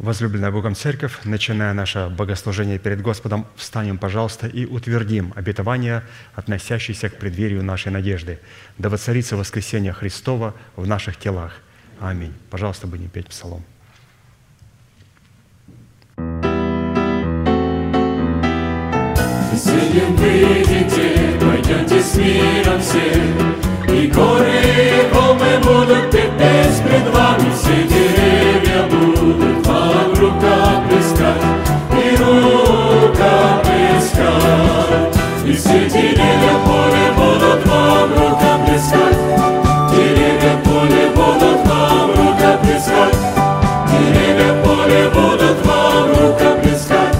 Возлюбленная Богом Церковь, начиная наше богослужение перед Господом, встанем, пожалуйста, и утвердим обетование, относящееся к преддверию нашей надежды. Да воцарится воскресение Христова в наших телах. Аминь. Пожалуйста, будем петь псалом. Веселим выйдите, пройдете с миром все, И горы и холмы будут петь пред вами, все деревья будут И все деревья поле будут вам рукам искать. Поле будут вам рукам искать. Поле будут вам рукам искать.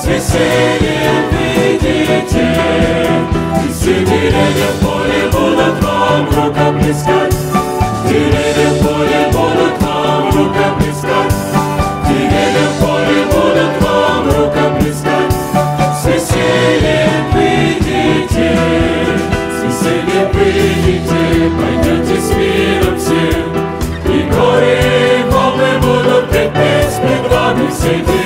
С весельем видите. И все поле будут вам рукам искать. Деревья пойдете с миром и горе и будут петь вами все.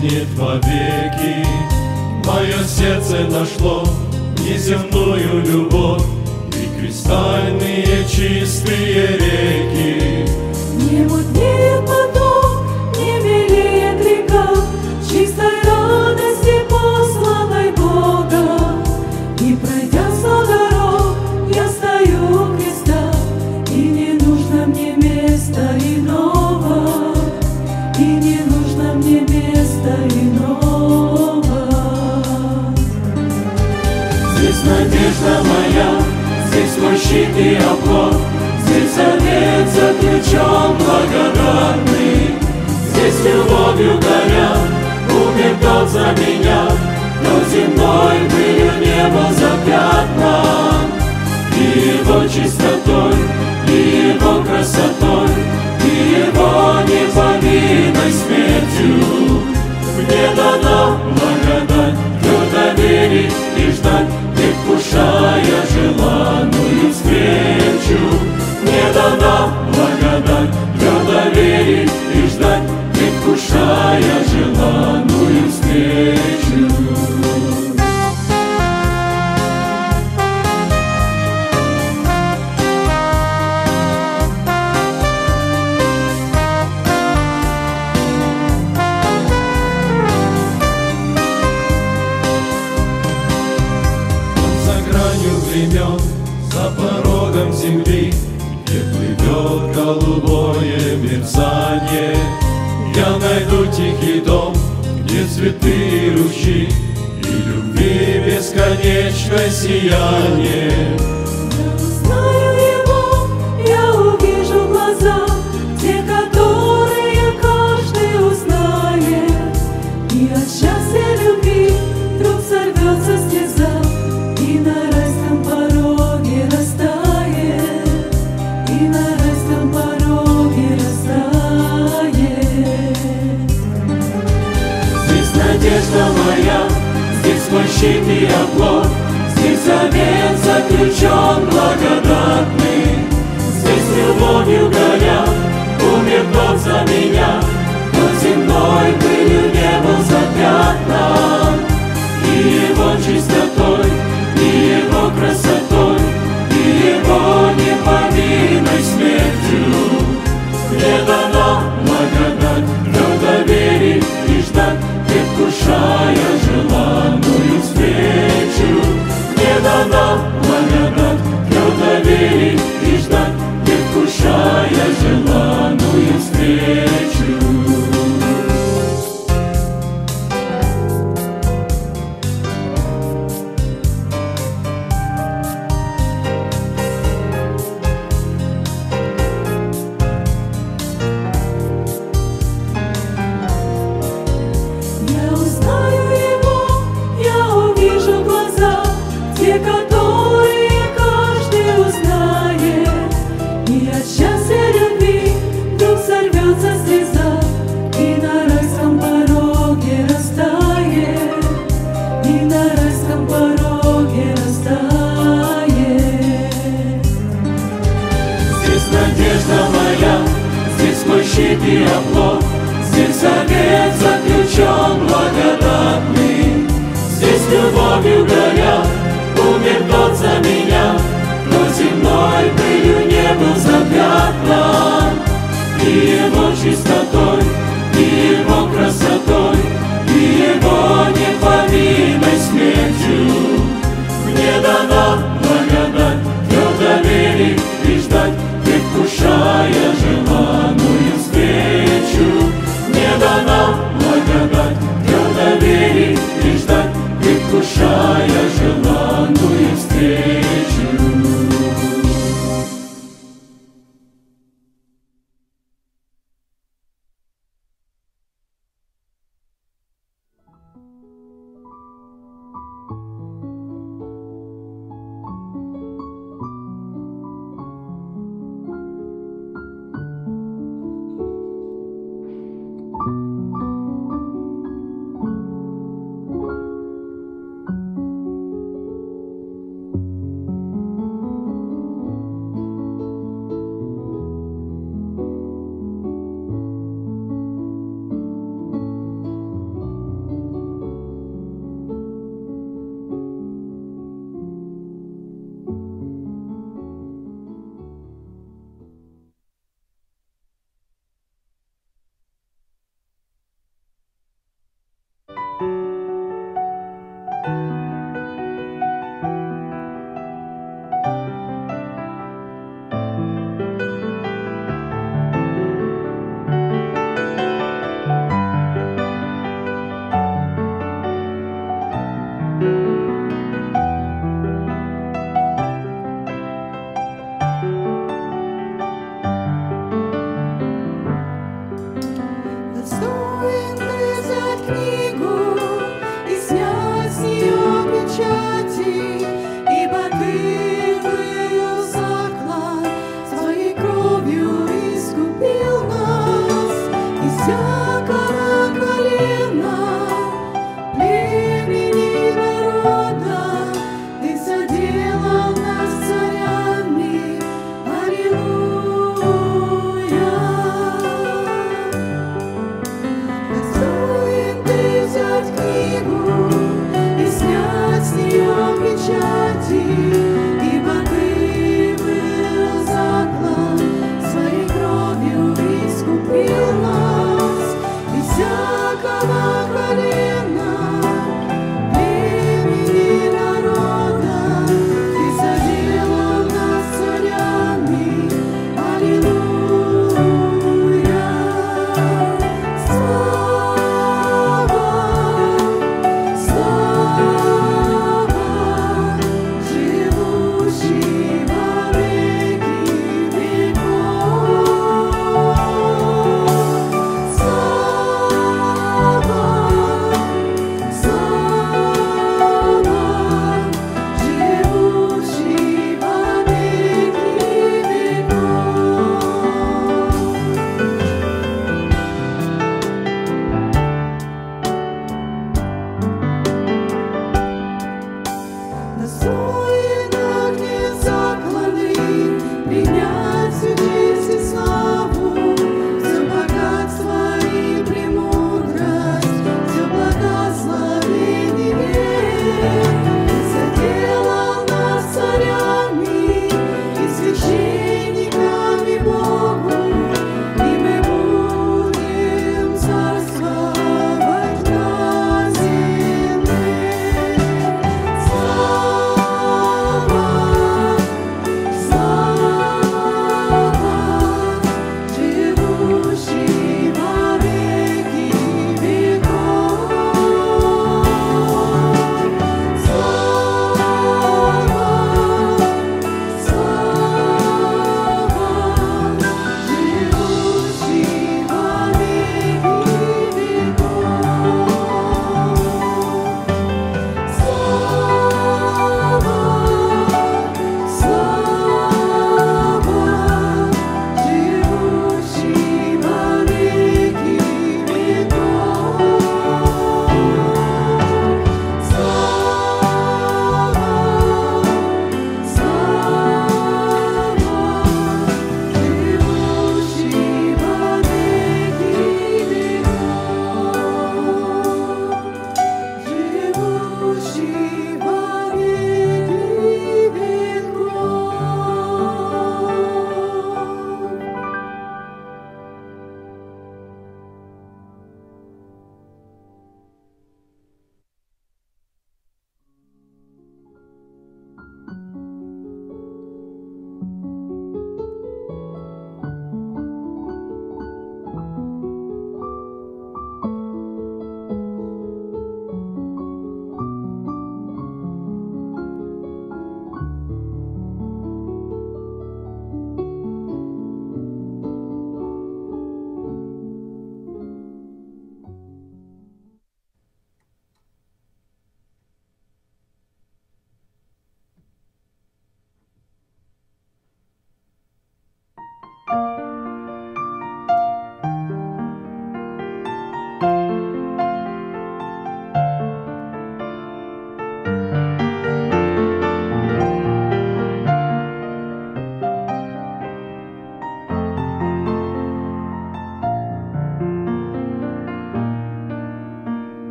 исчезнет вовеки.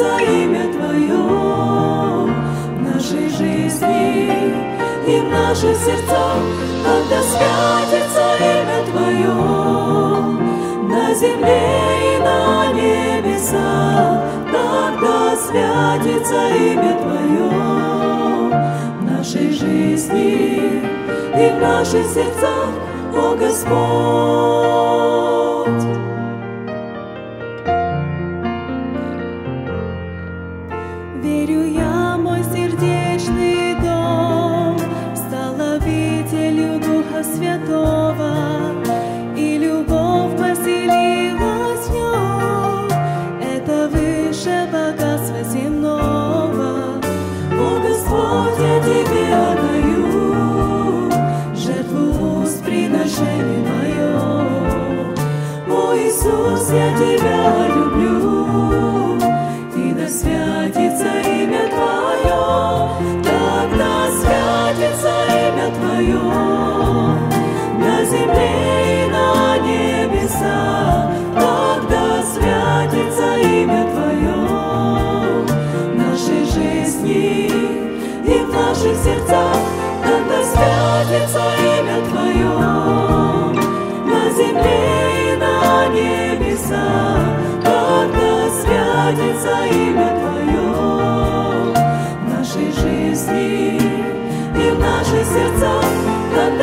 За имя Твое в нашей жизни и в наших сердцах, когда святится имя Твое на земле и на небесах, тогда святится имя Твое в нашей жизни и в наших сердцах, о Господь.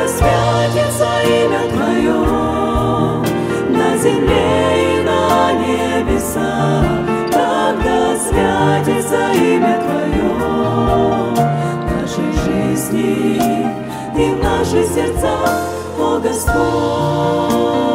святится имя Твое на земле и на небесах. Тогда святится имя Твое в нашей жизни и в наших сердцах, о Господь.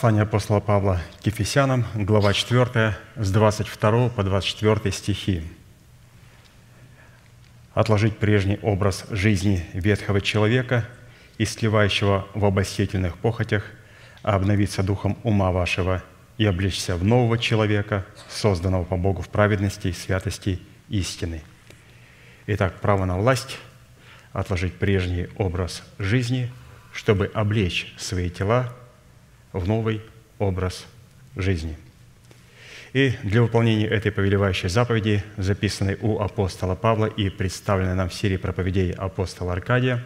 Послание апостола Павла к Ефесянам, глава 4, с 22 по 24 стихи. «Отложить прежний образ жизни ветхого человека и сливающего в обольстительных похотях, а обновиться духом ума вашего и облечься в нового человека, созданного по Богу в праведности и святости истины». Итак, право на власть – отложить прежний образ жизни, чтобы облечь свои тела в новый образ жизни. И для выполнения этой повелевающей заповеди, записанной у апостола Павла и представленной нам в серии проповедей апостола Аркадия,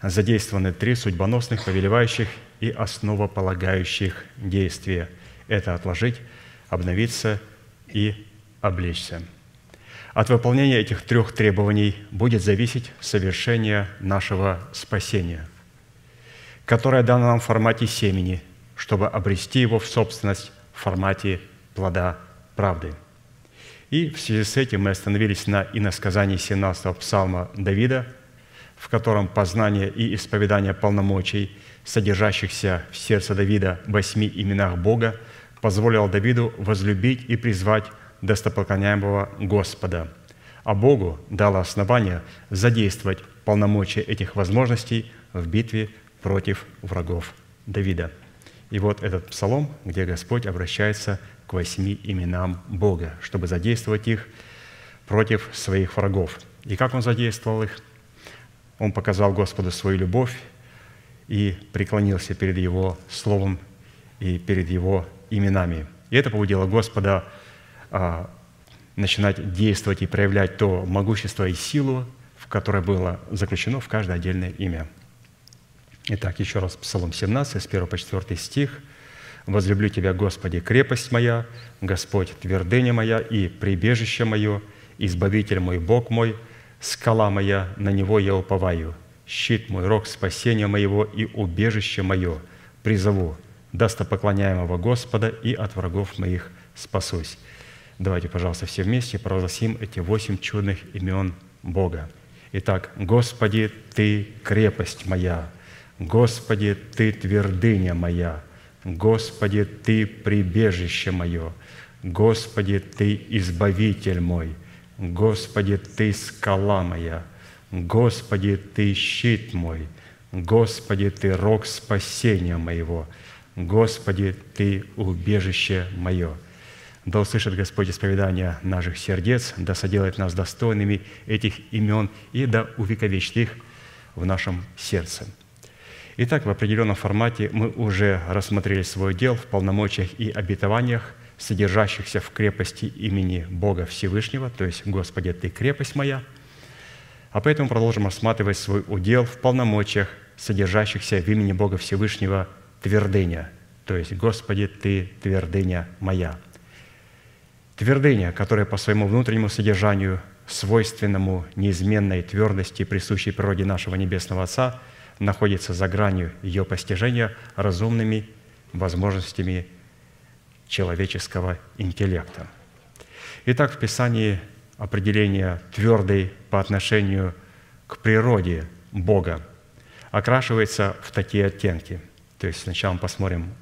задействованы три судьбоносных, повелевающих и основополагающих действия. Это отложить, обновиться и облечься. От выполнения этих трех требований будет зависеть совершение нашего спасения, которое дано нам в формате семени – чтобы обрести его в собственность в формате плода правды. И в связи с этим мы остановились на иносказании 17-го псалма Давида, в котором познание и исповедание полномочий, содержащихся в сердце Давида в восьми именах Бога, позволило Давиду возлюбить и призвать достопоклоняемого Господа. А Богу дало основание задействовать полномочия этих возможностей в битве против врагов Давида – и вот этот псалом, где Господь обращается к восьми именам Бога, чтобы задействовать их против своих врагов. И как Он задействовал их? Он показал Господу свою любовь и преклонился перед Его Словом и перед Его именами. И это побудило Господа а, начинать действовать и проявлять то могущество и силу, в которое было заключено в каждое отдельное имя – Итак, еще раз Псалом 17, с 1 по 4 стих. «Возлюблю Тебя, Господи, крепость моя, Господь, твердыня моя и прибежище мое, Избавитель мой, Бог мой, скала моя, на Него я уповаю, щит мой, рог спасения моего и убежище мое, призову достопоклоняемого Господа и от врагов моих спасусь». Давайте, пожалуйста, все вместе провозгласим эти восемь чудных имен Бога. Итак, «Господи, Ты крепость моя, Господи, Ты твердыня моя, Господи, Ты прибежище мое, Господи, Ты избавитель мой, Господи, Ты скала моя, Господи, Ты щит мой, Господи, Ты рог спасения моего, Господи, Ты убежище мое. Да услышит Господь исповедания наших сердец, да соделает нас достойными этих имен и да увековечит их в нашем сердце. Итак, в определенном формате мы уже рассмотрели свой дел в полномочиях и обетованиях, содержащихся в крепости имени Бога Всевышнего, то есть «Господи, Ты крепость моя», а поэтому продолжим рассматривать свой удел в полномочиях, содержащихся в имени Бога Всевышнего твердыня, то есть «Господи, Ты твердыня моя». Твердыня, которая по своему внутреннему содержанию, свойственному неизменной твердости, присущей природе нашего Небесного Отца – находится за гранью ее постижения разумными возможностями человеческого интеллекта. Итак, в Писании определение твердый по отношению к природе Бога окрашивается в такие оттенки. То есть сначала мы посмотрим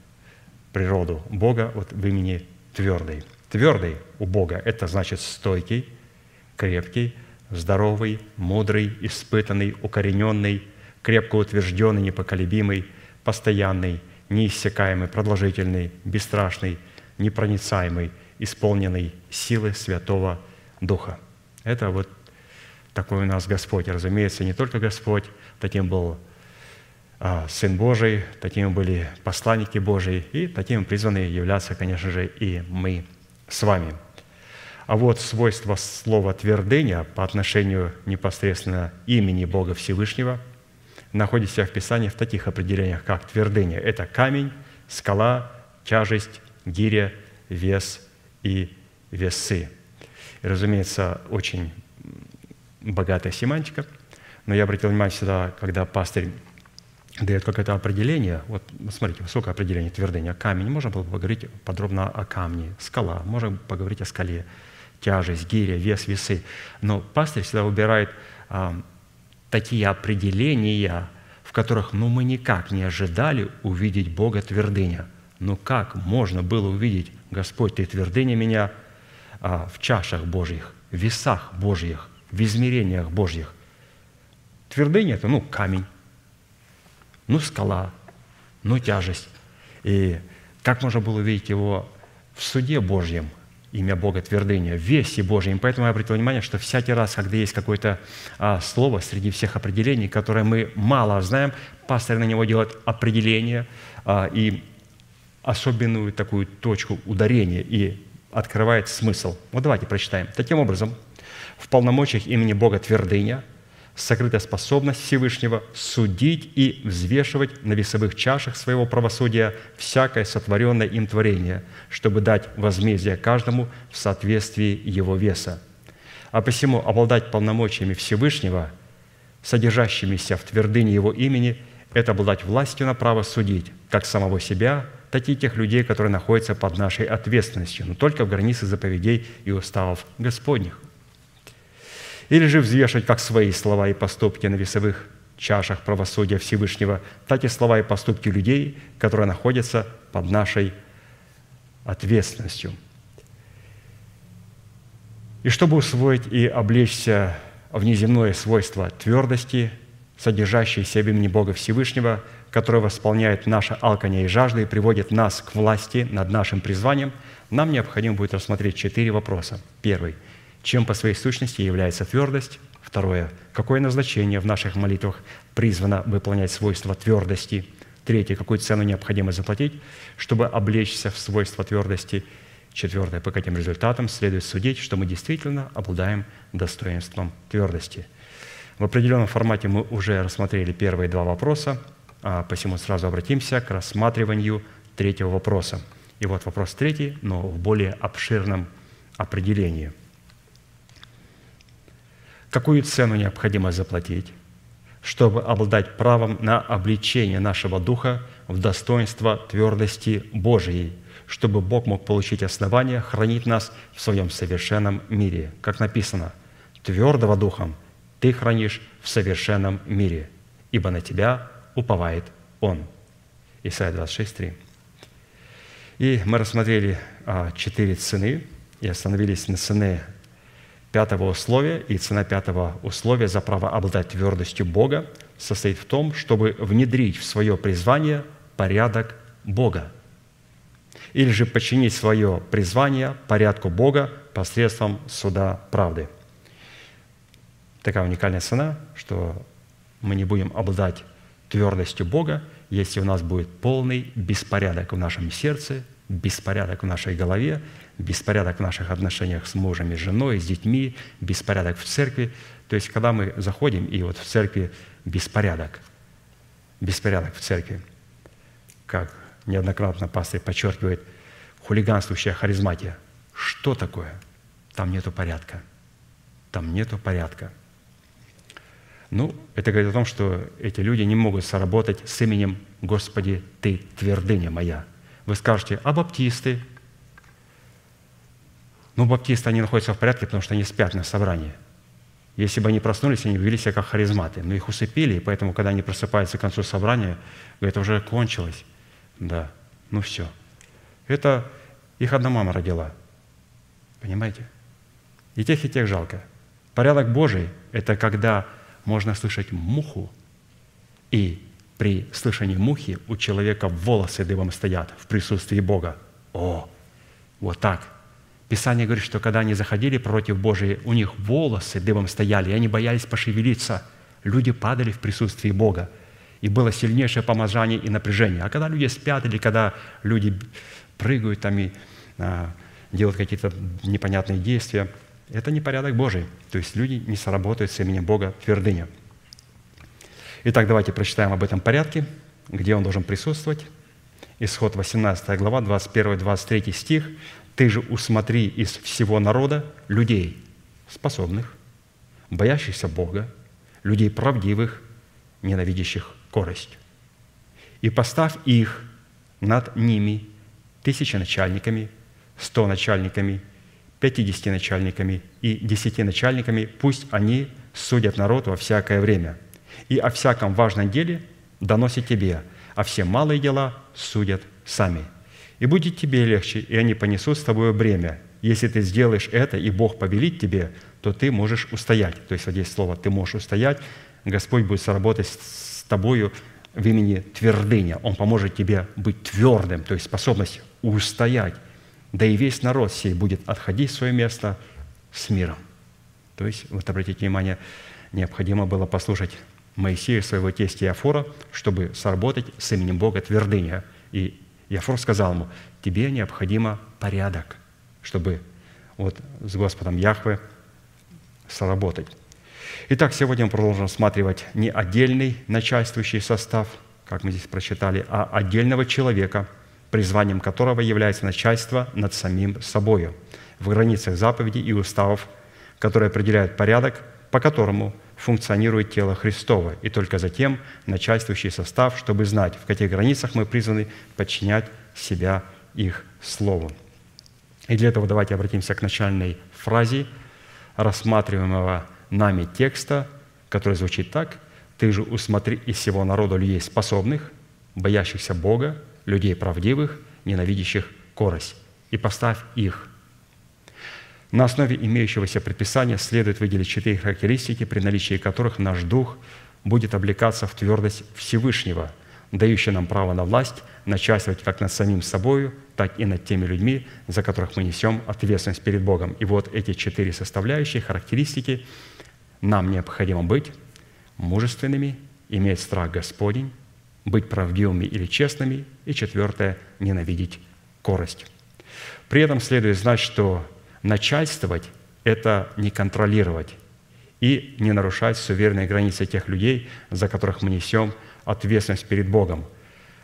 природу Бога вот в имени твердый. Твердый у Бога – это значит стойкий, крепкий, здоровый, мудрый, испытанный, укорененный, крепко утвержденный, непоколебимый, постоянный, неиссякаемый, продолжительный, бесстрашный, непроницаемый, исполненный силы Святого Духа. Это вот такой у нас Господь. Разумеется, не только Господь, таким был а, Сын Божий, такими были посланники Божии, и таким призваны являться, конечно же, и мы с вами. А вот свойство слова «твердыня» по отношению непосредственно имени Бога Всевышнего находится в Писании в таких определениях, как твердыня – это камень, скала, тяжесть, гиря, вес и весы. И, разумеется, очень богатая семантика, но я обратил внимание сюда, когда пастырь дает какое-то определение. Вот смотрите, высокое определение твердыня. Камень. Можно было бы поговорить подробно о камне. Скала. Можем поговорить о скале. Тяжесть, гиря, вес, весы. Но пастырь всегда выбирает такие определения, в которых ну, мы никак не ожидали увидеть Бога твердыня. Ну как можно было увидеть, Господь, Ты твердыня меня а, в чашах Божьих, в весах Божьих, в измерениях Божьих? Твердыня – это, ну, камень ну скала, ну тяжесть. И как можно было увидеть его в суде Божьем, имя Бога твердыня, в весе Божьем. Поэтому я обратил внимание, что всякий раз, когда есть какое-то а, слово среди всех определений, которое мы мало знаем, пастор на него делает определение а, и особенную такую точку ударения и открывает смысл. Вот давайте прочитаем. Таким образом, в полномочиях имени Бога твердыня – сокрыта способность Всевышнего судить и взвешивать на весовых чашах своего правосудия всякое сотворенное им творение, чтобы дать возмездие каждому в соответствии его веса. А посему обладать полномочиями Всевышнего, содержащимися в твердыне его имени, это обладать властью на право судить как самого себя, так и тех людей, которые находятся под нашей ответственностью, но только в границе заповедей и уставов Господних или же взвешивать как свои слова и поступки на весовых чашах правосудия Всевышнего, так и слова и поступки людей, которые находятся под нашей ответственностью. И чтобы усвоить и облечься в неземное свойство твердости, содержащееся в имени Бога Всевышнего, которое восполняет наше алканье и жажды и приводит нас к власти над нашим призванием, нам необходимо будет рассмотреть четыре вопроса. Первый – чем по своей сущности является твердость. Второе. Какое назначение в наших молитвах призвано выполнять свойства твердости. Третье. Какую цену необходимо заплатить, чтобы облечься в свойства твердости. Четвертое. По каким результатам следует судить, что мы действительно обладаем достоинством твердости. В определенном формате мы уже рассмотрели первые два вопроса, а посему сразу обратимся к рассматриванию третьего вопроса. И вот вопрос третий, но в более обширном определении – какую цену необходимо заплатить, чтобы обладать правом на обличение нашего духа в достоинство твердости Божией, чтобы Бог мог получить основание хранить нас в своем совершенном мире. Как написано, твердого духом ты хранишь в совершенном мире, ибо на тебя уповает Он. Исайя 26, 3. И мы рассмотрели а, четыре цены и остановились на цене пятого условия, и цена пятого условия за право обладать твердостью Бога состоит в том, чтобы внедрить в свое призвание порядок Бога. Или же подчинить свое призвание порядку Бога посредством суда правды. Такая уникальная цена, что мы не будем обладать твердостью Бога, если у нас будет полный беспорядок в нашем сердце, беспорядок в нашей голове, беспорядок в наших отношениях с мужем и женой, с детьми, беспорядок в церкви. То есть, когда мы заходим, и вот в церкви беспорядок, беспорядок в церкви, как неоднократно пастор подчеркивает, хулиганствующая харизматия. Что такое? Там нету порядка. Там нету порядка. Ну, это говорит о том, что эти люди не могут соработать с именем «Господи, Ты твердыня моя». Вы скажете, а баптисты – Ну, баптисты, они находятся в порядке, потому что они спят на собрании. Если бы они проснулись, они вели себя как харизматы. Но их усыпили, и поэтому, когда они просыпаются к концу собрания, это уже кончилось. Да, ну все. Это их одна мама родила. Понимаете? И тех, и тех жалко. Порядок Божий – это когда можно слышать муху, и при слышании мухи у человека волосы дыбом стоят в присутствии Бога. О, вот так. Писание говорит, что когда они заходили против Божии, у них волосы дыбом стояли, и они боялись пошевелиться. Люди падали в присутствии Бога. И было сильнейшее помазание и напряжение. А когда люди спят, или когда люди прыгают там и а, делают какие-то непонятные действия, это не порядок Божий. То есть люди не сработают с именем Бога твердыня. Итак, давайте прочитаем об этом порядке, где он должен присутствовать. Исход 18 глава, 21-23 стих. «Ты же усмотри из всего народа людей способных, боящихся Бога, людей правдивых, ненавидящих корость. И поставь их над ними тысячи начальниками, сто начальниками, пятидесяти начальниками и десяти начальниками, пусть они судят народ во всякое время, и о всяком важном деле доносят тебе, а все малые дела судят сами. И будет тебе легче, и они понесут с тобой бремя. Если ты сделаешь это, и Бог повелит тебе, то ты можешь устоять. То есть вот здесь слово «ты можешь устоять», Господь будет сработать с тобою в имени твердыня. Он поможет тебе быть твердым, то есть способность устоять. Да и весь народ сей будет отходить в свое место с миром. То есть, вот обратите внимание, необходимо было послушать Моисея, своего тестя Иофора, чтобы сработать с именем Бога твердыня. И Иофор сказал ему, тебе необходимо порядок, чтобы вот с Господом Яхве сработать. Итак, сегодня мы продолжим рассматривать не отдельный начальствующий состав, как мы здесь прочитали, а отдельного человека, призванием которого является начальство над самим собою в границах заповедей и уставов, которые определяют порядок, по которому функционирует тело Христово, и только затем начальствующий состав, чтобы знать, в каких границах мы призваны подчинять себя их Слову. И для этого давайте обратимся к начальной фразе рассматриваемого нами текста, который звучит так «Ты же усмотри из всего народа людей способных, боящихся Бога, людей правдивых, ненавидящих корость, и поставь их». На основе имеющегося предписания следует выделить четыре характеристики, при наличии которых наш дух будет облекаться в твердость Всевышнего, дающий нам право на власть, начальствовать как над самим собою, так и над теми людьми, за которых мы несем ответственность перед Богом. И вот эти четыре составляющие, характеристики, нам необходимо быть мужественными, иметь страх Господень, быть правдивыми или честными, и четвертое – ненавидеть корость. При этом следует знать, что начальствовать – это не контролировать и не нарушать суверенные границы тех людей, за которых мы несем ответственность перед Богом,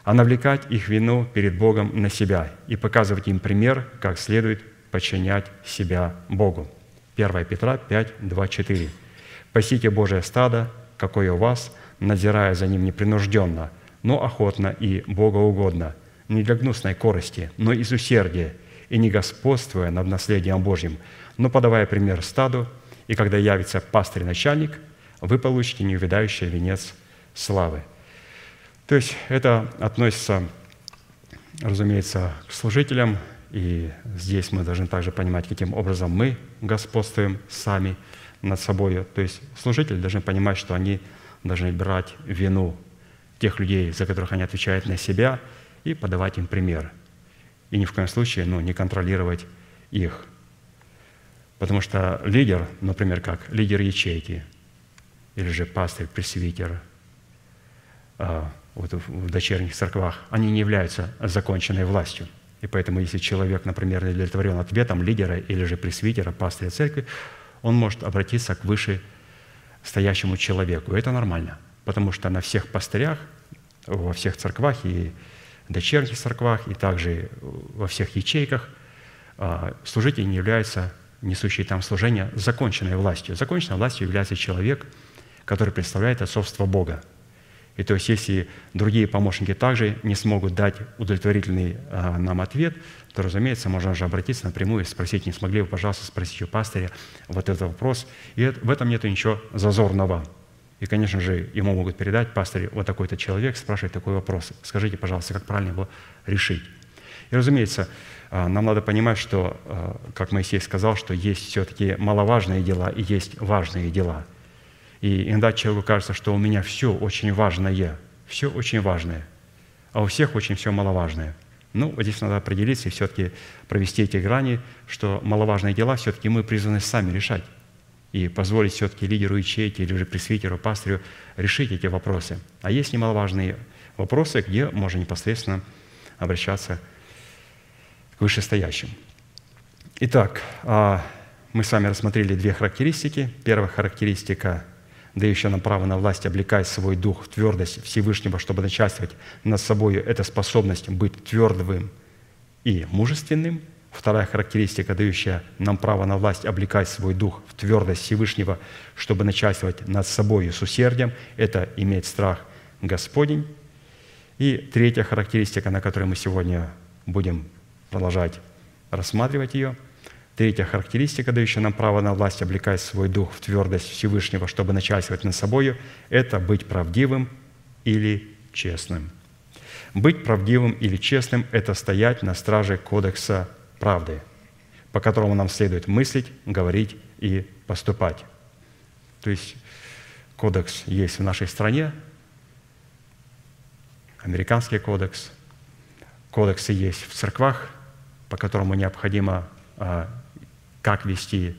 а навлекать их вину перед Богом на себя и показывать им пример, как следует подчинять себя Богу. 1 Петра 5, 2, 4. «Пасите Божие стадо, какое у вас, надзирая за ним непринужденно – но охотно и богоугодно, не для гнусной корости, но из усердия, и не господствуя над наследием Божьим, но подавая пример стаду, и когда явится пастырь-начальник, вы получите неувидающий венец славы». То есть это относится, разумеется, к служителям, и здесь мы должны также понимать, каким образом мы господствуем сами над собой. То есть служители должны понимать, что они должны брать вину тех людей, за которых они отвечают на себя, и подавать им пример. И ни в коем случае ну, не контролировать их. Потому что лидер, например, как лидер ячейки, или же пастырь, пресвитер, а, вот в дочерних церквах, они не являются законченной властью. И поэтому, если человек, например, удовлетворен ответом лидера или же пресвитера, пастыря церкви, он может обратиться к выше стоящему человеку. И это нормально – потому что на всех пастырях, во всех церквах и дочерних церквах, и также во всех ячейках а, служитель не является несущий там служение законченной властью. Законченной властью является человек, который представляет отцовство Бога. И то есть, если другие помощники также не смогут дать удовлетворительный а, нам ответ, то, разумеется, можно же обратиться напрямую и спросить, не смогли вы, пожалуйста, спросить у пастыря вот этот вопрос. И в этом нет ничего зазорного. И, конечно же, ему могут передать, пастырь, вот такой-то человек спрашивает такой вопрос. Скажите, пожалуйста, как правильно его решить? И, разумеется, а, нам надо понимать, что, а, как Моисей сказал, что есть все-таки маловажные дела и есть важные дела. И иногда человеку кажется, что у меня все очень важное, все очень важное, а у всех очень все маловажное. Ну, здесь надо определиться и все-таки провести эти грани, что маловажные дела все-таки мы призваны сами решать и позволить все-таки лидеру ячейки или же пресвитеру, пастырю решить эти вопросы. А есть немаловажные вопросы, где можно непосредственно обращаться к вышестоящим. Итак, а, мы с вами рассмотрели две характеристики. Первая характеристика дающая нам право на власть облекать свой дух в твердость Всевышнего, чтобы начальствовать над собой, это способность быть твердым и мужественным. Вторая характеристика, дающая нам право на власть облекать свой дух в твердость Всевышнего, чтобы начальствовать над собой с усердием, это иметь страх Господень. И третья характеристика, на которой мы сегодня будем продолжать рассматривать ее – Третья характеристика, дающая нам право на власть облекать свой дух в твердость Всевышнего, чтобы начальствовать над собою, это быть правдивым или честным. Быть правдивым или честным – это стоять на страже кодекса правды, по которому нам следует мыслить, говорить и поступать. То есть кодекс есть в нашей стране, американский кодекс, кодексы есть в церквах, по которому необходимо а, как вести,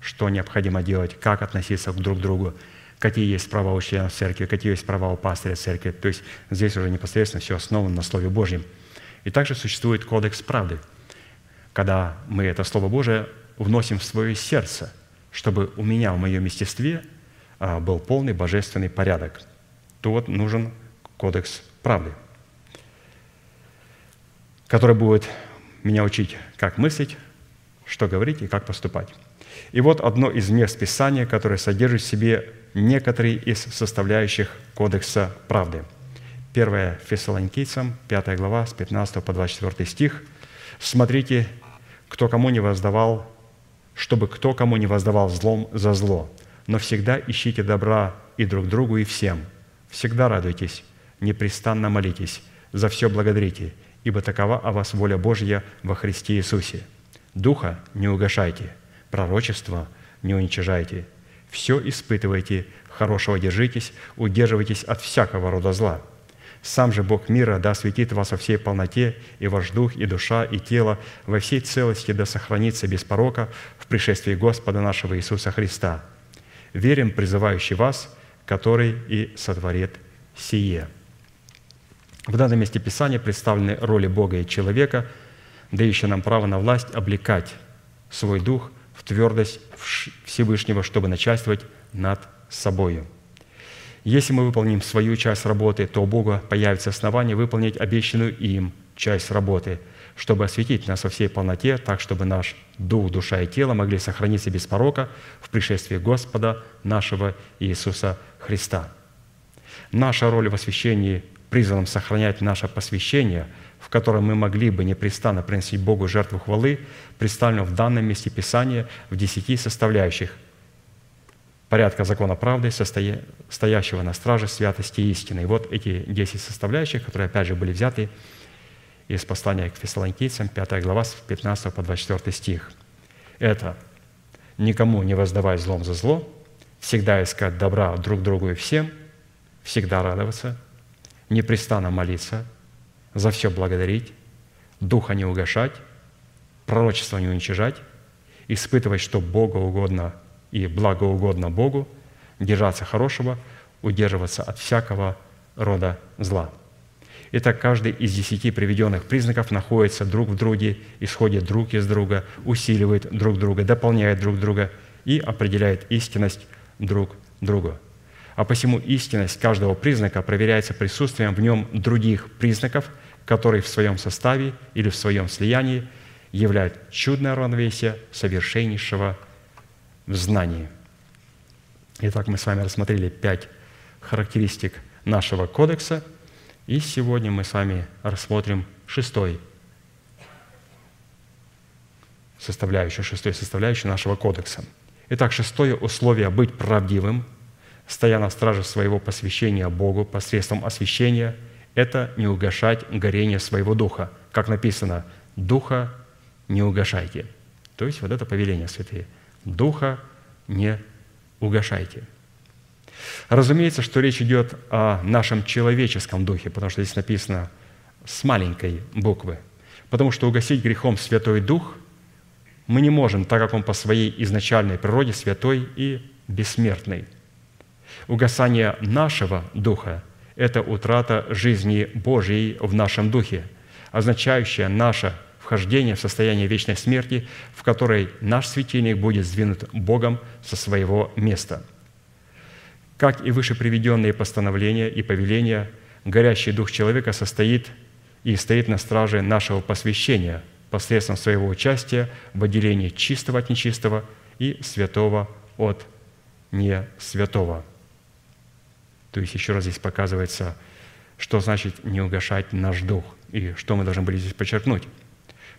что необходимо делать, как относиться друг к другу, какие есть права у членов церкви, какие есть права у пастыря церкви. То есть здесь уже непосредственно все основано на Слове Божьем. И также существует кодекс правды, когда мы это Слово Божие вносим в свое сердце, чтобы у меня, в моем естестве а, был полный божественный порядок. То вот нужен кодекс правды, который будет меня учить, как мыслить, что говорить и как поступать. И вот одно из мест Писания, которое содержит в себе некоторые из составляющих Кодекса правды. 1 Фессалоникийцам, 5 глава, с 15 по 24 стих. «Смотрите, кто кому не воздавал, чтобы кто кому не воздавал злом за зло, но всегда ищите добра и друг другу, и всем. Всегда радуйтесь, непрестанно молитесь, за все благодарите, ибо такова о вас воля Божья во Христе Иисусе». Духа не угошайте, пророчество не уничижайте. Все испытывайте, хорошего держитесь, удерживайтесь от всякого рода зла. Сам же Бог мира да осветит вас во всей полноте, и ваш дух, и душа, и тело во всей целости да сохранится без порока в пришествии Господа нашего Иисуса Христа. Верим, призывающий вас, который и сотворит сие». В данном месте Писания представлены роли Бога и человека – дающая нам право на власть облекать свой дух в твердость Всевышнего, чтобы начальствовать над собою. Если мы выполним свою часть работы, то у Бога появится основание выполнить обещанную им часть работы, чтобы осветить нас во всей полноте, так, чтобы наш дух, душа и тело могли сохраниться без порока в пришествии Господа нашего Иисуса Христа. Наша роль в освящении призвана сохранять наше посвящение – в котором мы могли бы непрестанно приносить Богу жертву хвалы, представлено в данном месте Писания в десяти составляющих порядка закона правды, стоящего на страже святости и истины. И вот эти десять составляющих, которые, опять же, были взяты из послания к фессалоникийцам, 5 глава, с 15 по 24 стих. Это «никому не воздавай злом за зло, всегда искать добра друг другу и всем, всегда радоваться, непрестанно молиться, за все благодарить, духа не угошать, пророчество не уничижать, испытывать, что Богу угодно и благоугодно Богу, держаться хорошего, удерживаться от всякого рода зла. Итак, каждый из десяти приведенных признаков находится друг в друге, исходит друг из друга, усиливает друг друга, дополняет друг друга и определяет истинность друг друга. А посему истинность каждого признака проверяется присутствием в нем других признаков – который в своем составе или в своем слиянии являет чудное равновесие совершеннейшего в знании. Итак, мы с вами рассмотрели пять характеристик, нашего кодекса. И сегодня мы с вами рассмотрим шестой составляющую, шестой составляющую нашего кодекса. Итак, шестое условие – быть правдивым, стоя на страже своего посвящения Богу посредством освящения – это не угошать горение своего духа. Как написано, «Духа не угошайте». То есть вот это повеление святые. «Духа не угошайте». Разумеется, что речь идет о нашем человеческом духе, потому что здесь написано с маленькой буквы. Потому что угасить грехом Святой Дух мы не можем, так как Он по своей изначальной природе святой и бессмертный. Угасание нашего духа – это утрата жизни Божьей в нашем духе, означающая наше вхождение в состояние вечной смерти, в которой наш светильник будет сдвинут Богом со своего места – как и выше приведенные постановления и повеления, горящий дух человека состоит и стоит на страже нашего посвящения посредством своего участия в отделении чистого от нечистого и святого от несвятого. То есть еще раз здесь показывается, что значит не угашать наш дух. И что мы должны были здесь подчеркнуть?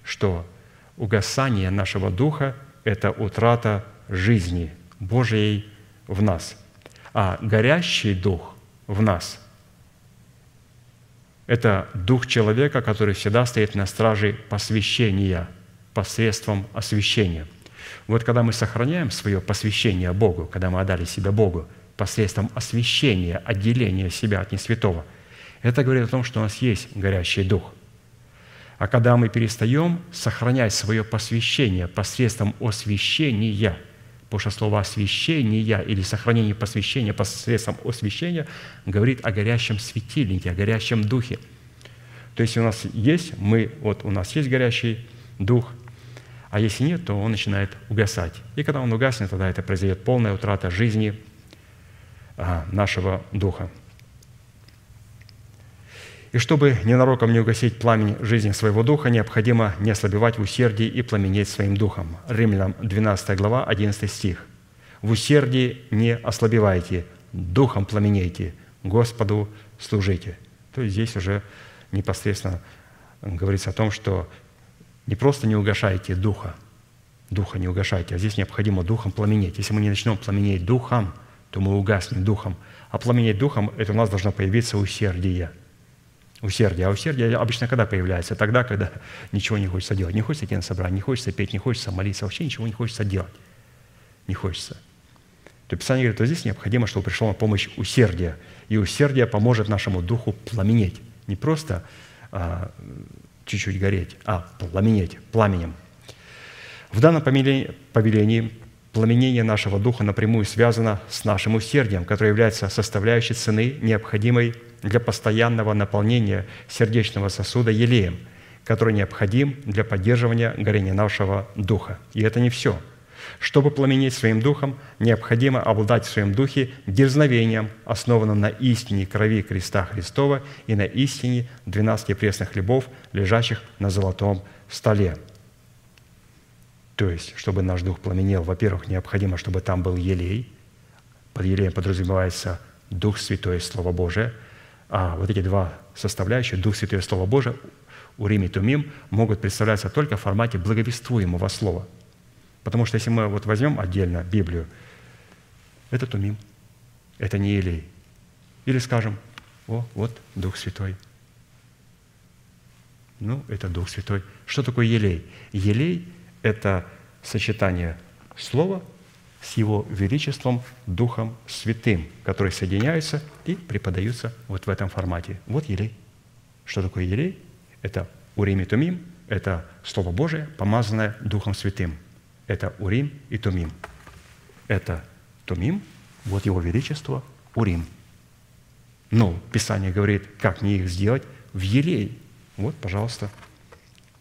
Что угасание нашего духа – это утрата жизни Божией в нас – а горящий дух в нас – это дух человека, который всегда стоит на страже посвящения посредством освящения. Вот когда мы сохраняем свое посвящение Богу, когда мы отдали себя Богу посредством освящения, отделения себя от несвятого, это говорит о том, что у нас есть горящий дух. А когда мы перестаем сохранять свое посвящение посредством освящения – Потому что слово «освящение» или «сохранение посвящения» посредством освящения говорит о горящем светильнике, о горящем духе. То есть у нас есть, мы, вот у нас есть горящий дух, а если нет, то он начинает угасать. И когда он угаснет, тогда это произойдет полная утрата жизни а, нашего духа. И чтобы ненароком не угасить пламень жизни своего духа, необходимо не ослабевать в усердии и пламенеть своим духом. Римлянам 12 глава, 11 стих. «В усердии не ослабевайте, духом пламенейте, Господу служите». То есть здесь уже непосредственно говорится о том, что не просто не угашайте духа, духа не угашайте, а здесь необходимо духом пламенеть. Если мы не начнем пламенеть духом, то мы угаснем духом. А пламенеть духом – это у нас должно появиться усердие – Усердие. А усердие обычно когда появляется? Тогда, когда ничего не хочется делать. Не хочется идти на собрание, не хочется петь, не хочется молиться, вообще ничего не хочется делать. Не хочется. То Писание говорит, что здесь необходимо, чтобы пришло на помощь усердие. И усердие поможет нашему духу пламенеть. Не просто а, чуть-чуть гореть, а пламенеть, пламенем. В данном повелении пламенение нашего духа напрямую связано с нашим усердием, которое является составляющей цены, необходимой для постоянного наполнения сердечного сосуда елеем, который необходим для поддерживания горения нашего духа. И это не все. Чтобы пламенеть своим духом, необходимо обладать в своем духе дерзновением, основанным на истине крови креста Христова и на истине 12 пресных хлебов, лежащих на золотом столе. То есть, чтобы наш дух пламенел, во-первых, необходимо, чтобы там был елей. Под елеем подразумевается Дух Святой, Слово Божие – а вот эти два составляющие, Дух Святой и Слово Божие, Урим и Тумим, могут представляться только в формате благовествуемого слова. Потому что если мы вот возьмем отдельно Библию, это Тумим, это не Илей. Или скажем, о, вот Дух Святой. Ну, это Дух Святой. Что такое елей? Елей – это сочетание слова с Его величеством Духом Святым, которые соединяются и преподаются вот в этом формате. Вот елей. Что такое елей? Это Урим и Тумим, это Слово Божие, помазанное Духом Святым. Это Урим и Тумим. Это Тумим, вот Его Величество, Урим. Но Писание говорит, как мне их сделать в елей. Вот, пожалуйста.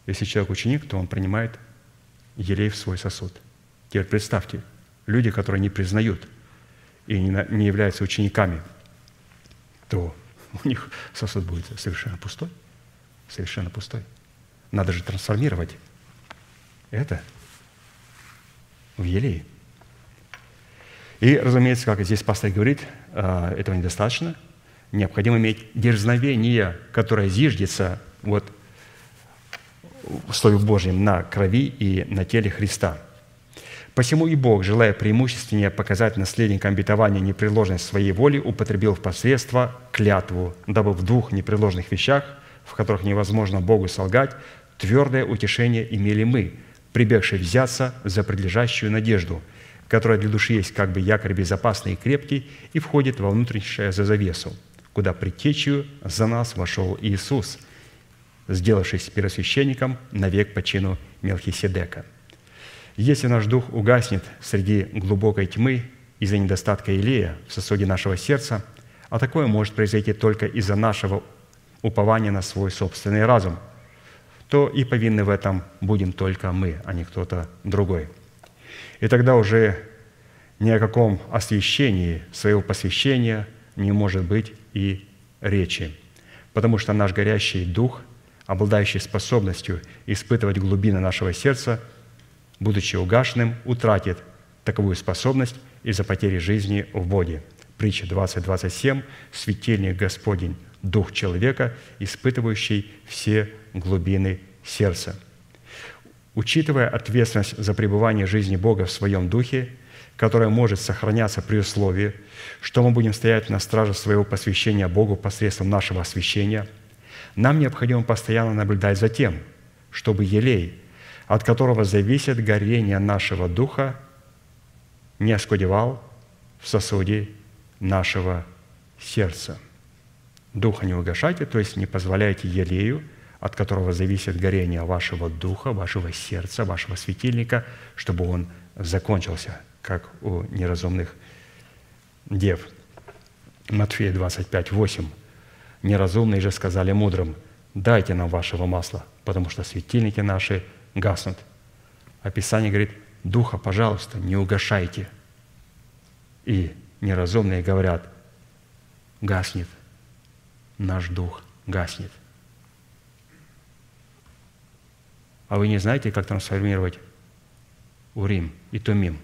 Если человек ученик, то он принимает елей в свой сосуд. Теперь представьте, люди, которые не признают и не являются учениками, то у них сосуд будет совершенно пустой. Совершенно пустой. Надо же трансформировать это в елей. И, разумеется, как здесь пастор говорит, а, этого недостаточно. необходимо иметь дерзновение, которое зиждется вот в Слове Божьем на крови и на теле Христа. Посему и Бог, желая преимущественнее показать наследникам обетования непреложность своей воли, употребил в посредство клятву, дабы в двух непреложных вещах, в которых невозможно Богу солгать, твердое утешение имели мы, прибегшие взяться за предлежащую надежду, которая для души есть как бы якорь безопасный и крепкий и входит во внутреннее за завесу, куда предтечью за нас вошел Иисус, сделавшись первосвященником навек по чину Мелхиседека – если наш дух угаснет среди глубокой тьмы из-за недостатка Илея в сосуде нашего сердца, а такое может произойти только из-за нашего упования на свой собственный разум, то и повинны в этом будем только мы, а не кто-то другой. И тогда уже ни о каком освящении своего посвящения не может быть и речи, потому что наш горящий дух, обладающий способностью испытывать глубины нашего сердца – будучи угашенным, утратит таковую способность из-за потери жизни в Боге. Притча 20.27 «Светильник Господень, Дух человека, испытывающий все глубины сердца». Учитывая ответственность за пребывание жизни Бога в своем Духе, которая может сохраняться при условии, что мы будем стоять на страже своего посвящения Богу посредством нашего освящения, нам необходимо постоянно наблюдать за тем, чтобы елей – от которого зависит горение нашего духа, не оскудевал в сосуде нашего сердца. Духа не угошайте, то есть не позволяйте елею, от которого зависит горение вашего духа, вашего сердца, вашего светильника, чтобы он закончился, как у неразумных дев. Матфея 25, 8. «Неразумные же сказали мудрым, дайте нам вашего масла, потому что светильники наши – гаснут. Описание говорит, духа, пожалуйста, не угошайте. И неразумные говорят, гаснет, наш дух гаснет. А вы не знаете, как трансформировать урим и тумим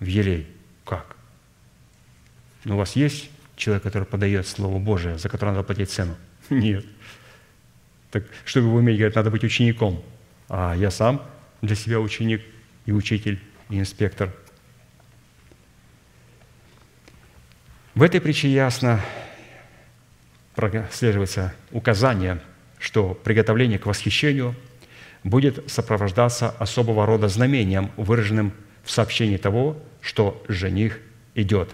в елей? Как? Но ну, у вас есть человек, который подает Слово Божие, за которое надо платить цену? Нет. Так чтобы его уметь, говорят, надо быть учеником – а я сам для себя ученик и учитель, и инспектор. В этой притче ясно прослеживается указание, что приготовление к восхищению будет сопровождаться особого рода знамением, выраженным в сообщении того, что жених идет.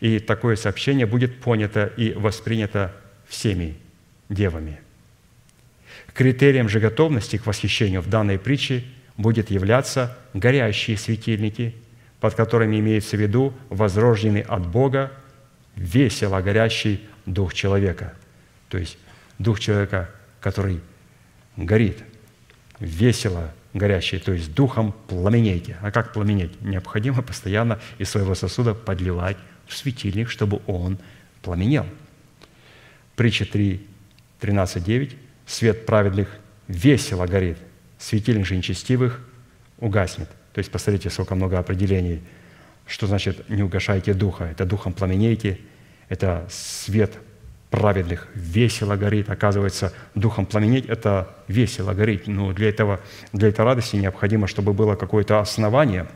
И такое сообщение будет понято и воспринято всеми девами – Критерием же готовности к восхищению в данной притче будет являться горящие светильники, под которыми имеется в виду возрожденный от Бога весело горящий дух человека. То есть дух человека, который горит, весело горящий, то есть духом пламенейте. А как пламенеть? Необходимо постоянно из своего сосуда подливать в светильник, чтобы он пламенел. Притча 3, 13, 9 свет праведных весело горит, светильник же нечестивых угаснет. То есть посмотрите, сколько много определений. Что значит «не угашайте духа»? Это духом пламенейте, это свет праведных весело горит. Оказывается, духом пламенеть – это весело горит. Но для, этого, для этой радости необходимо, чтобы было какое-то основание.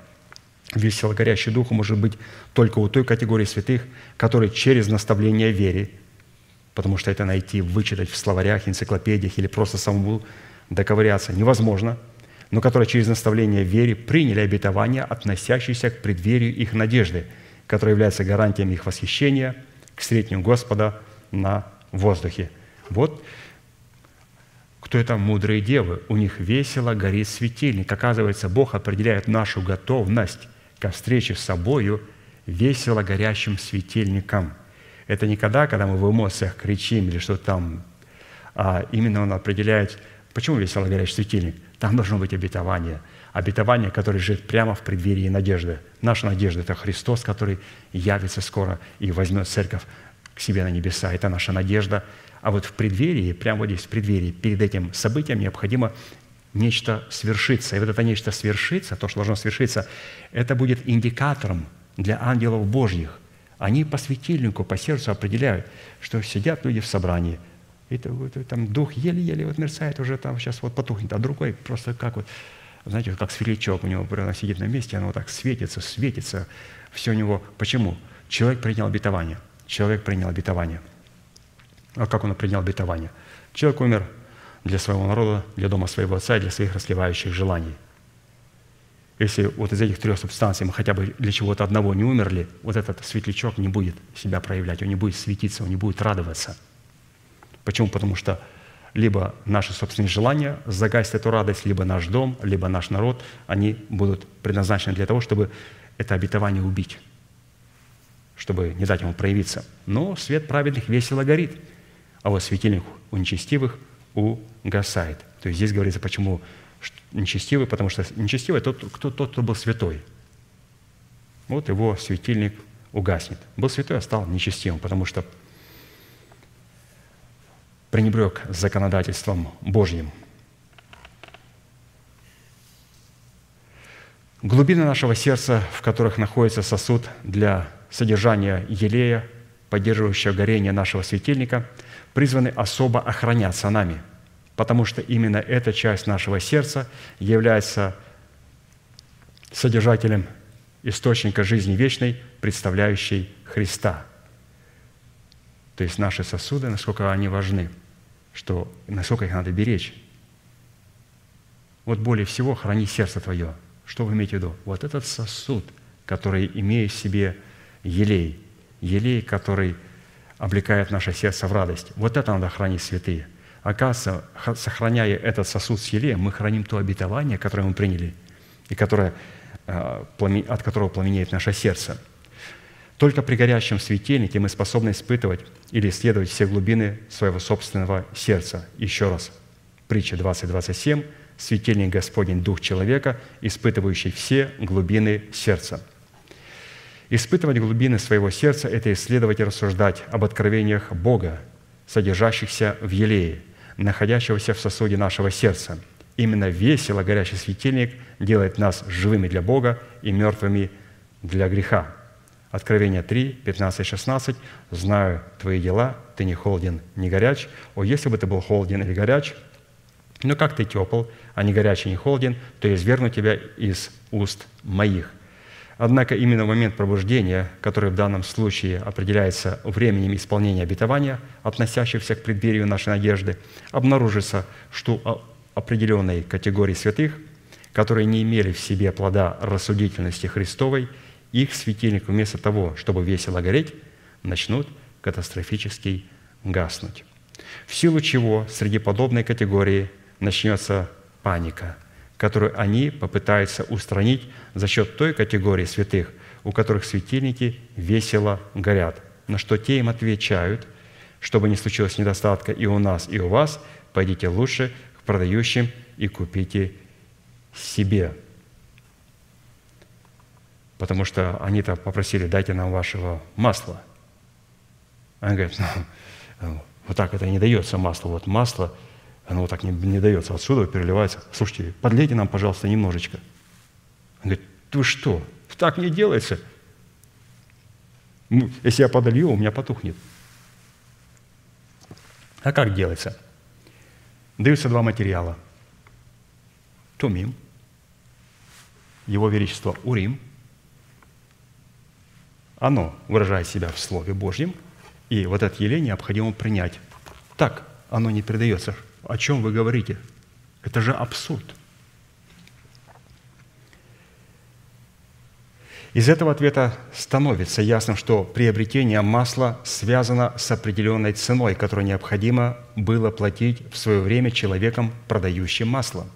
Весело горящий дух может быть только у той категории святых, которые через наставление вере потому что это найти, вычитать в словарях, энциклопедиях или просто самому доковыряться невозможно, но которые через наставление в вере приняли обетования, относящиеся к преддверию их надежды, которые являются гарантией их восхищения к встретению Господа на воздухе. Вот кто это мудрые девы, у них весело горит светильник. Оказывается, Бог определяет нашу готовность ко встрече с собою весело горящим светильником – это не когда, когда мы в эмоциях кричим или что там, а именно он определяет, почему весело горящий светильник. Там должно быть обетование. Обетование, которое лежит прямо в преддверии надежды. Наша надежда – это Христос, который явится скоро и возьмет церковь к себе на небеса. Это наша надежда. А вот в преддверии, прямо вот здесь, в преддверии, перед этим событием необходимо нечто свершиться. И вот это нечто свершится, то, что должно свершиться, это будет индикатором для ангелов Божьих, Они по светильнику, по сердцу определяют, что сидят люди в собрании. И там дух еле-еле вот мерцает, уже там сейчас вот потухнет, а другой просто как вот, знаете, как светлячок у него прямо сидит на месте, оно вот так светится, светится, все у него. Почему? Человек принял обетование. Человек принял обетование. А как он принял обетование? Человек умер для своего народа, для дома своего отца для своих расливающих желаний. Если вот из этих трех субстанций мы хотя бы для чего-то одного не умерли, вот этот светлячок не будет себя проявлять, он не будет светиться, он не будет радоваться. Почему? Потому что либо наши собственные желания загасят эту радость, либо наш дом, либо наш народ, они будут предназначены для того, чтобы это обетование убить, чтобы не дать ему проявиться. Но свет праведных весело горит, а вот светильник у нечестивых угасает. То есть здесь говорится, почему нечестивый, потому что нечестивый – тот, кто, тот, кто был святой. Вот его светильник угаснет. Был святой, а стал нечестивым, потому что пренебрег законодательством Божьим. Глубины нашего сердца, в которых находится сосуд для содержания елея, поддерживающего горение нашего светильника, призваны особо охраняться нами – потому что именно эта часть нашего сердца является содержателем источника жизни вечной, представляющей Христа. То есть наши сосуды, насколько они важны, что насколько их надо беречь. Вот более всего храни сердце твое. Что вы имеете в виду? Вот этот сосуд, который имеет в себе елей, елей, который облекает наше сердце в радость. Вот это надо хранить святые – Оказывается, сохраняя этот сосуд с елеем, мы храним то обетование, которое мы приняли, и которое, э, от которого пламенеет наше сердце. Только при горящем светильнике мы способны испытывать или исследовать все глубины своего собственного сердца. Еще раз, притча 20.27, светильник Господень – Дух человека, испытывающий все глубины сердца. Испытывать глубины своего сердца – это исследовать и рассуждать об откровениях Бога, содержащихся в елее – находящегося в сосуде нашего сердца. Именно весело горящий светильник делает нас живыми для Бога и мертвыми для греха. Откровение 3, 15, 16. «Знаю твои дела, ты не холоден, не горяч. О, если бы ты был холоден или горяч, но как ты тепл, а не горячий, не холоден, то я извергну тебя из уст моих». Однако именно момент пробуждения, который в данном случае определяется временем исполнения обетования, относящихся к преддверию нашей надежды, обнаружится, что определенной категории святых, которые не имели в себе плода рассудительности Христовой, их светильник вместо того, чтобы весело гореть, начнут катастрофически гаснуть. В силу чего среди подобной категории начнется паника – которую они попытаются устранить за счет той категории святых, у которых светильники весело горят. На что те им отвечают, чтобы не случилось недостатка и у нас, и у вас, пойдите лучше к продающим и купите себе. Потому что они-то попросили, дайте нам вашего масла. Они говорят, ну, вот так это не дается масло. Вот масло – оно вот так не, не дается. Отсюда переливается. Слушайте, подлейте нам, пожалуйста, немножечко. Он говорит, ты что? Так не делается. Ну, если я подолью, у меня потухнет. А как делается? Даются два материала. Тумим, Его Величество Урим. Оно выражает себя в Слове Божьем, и вот это елей необходимо принять. Так оно не передается о чем вы говорите? Это же абсурд. Из этого ответа становится ясным, что приобретение масла связано с определенной ценой, которую необходимо было платить в свое время человеком, продающим масло.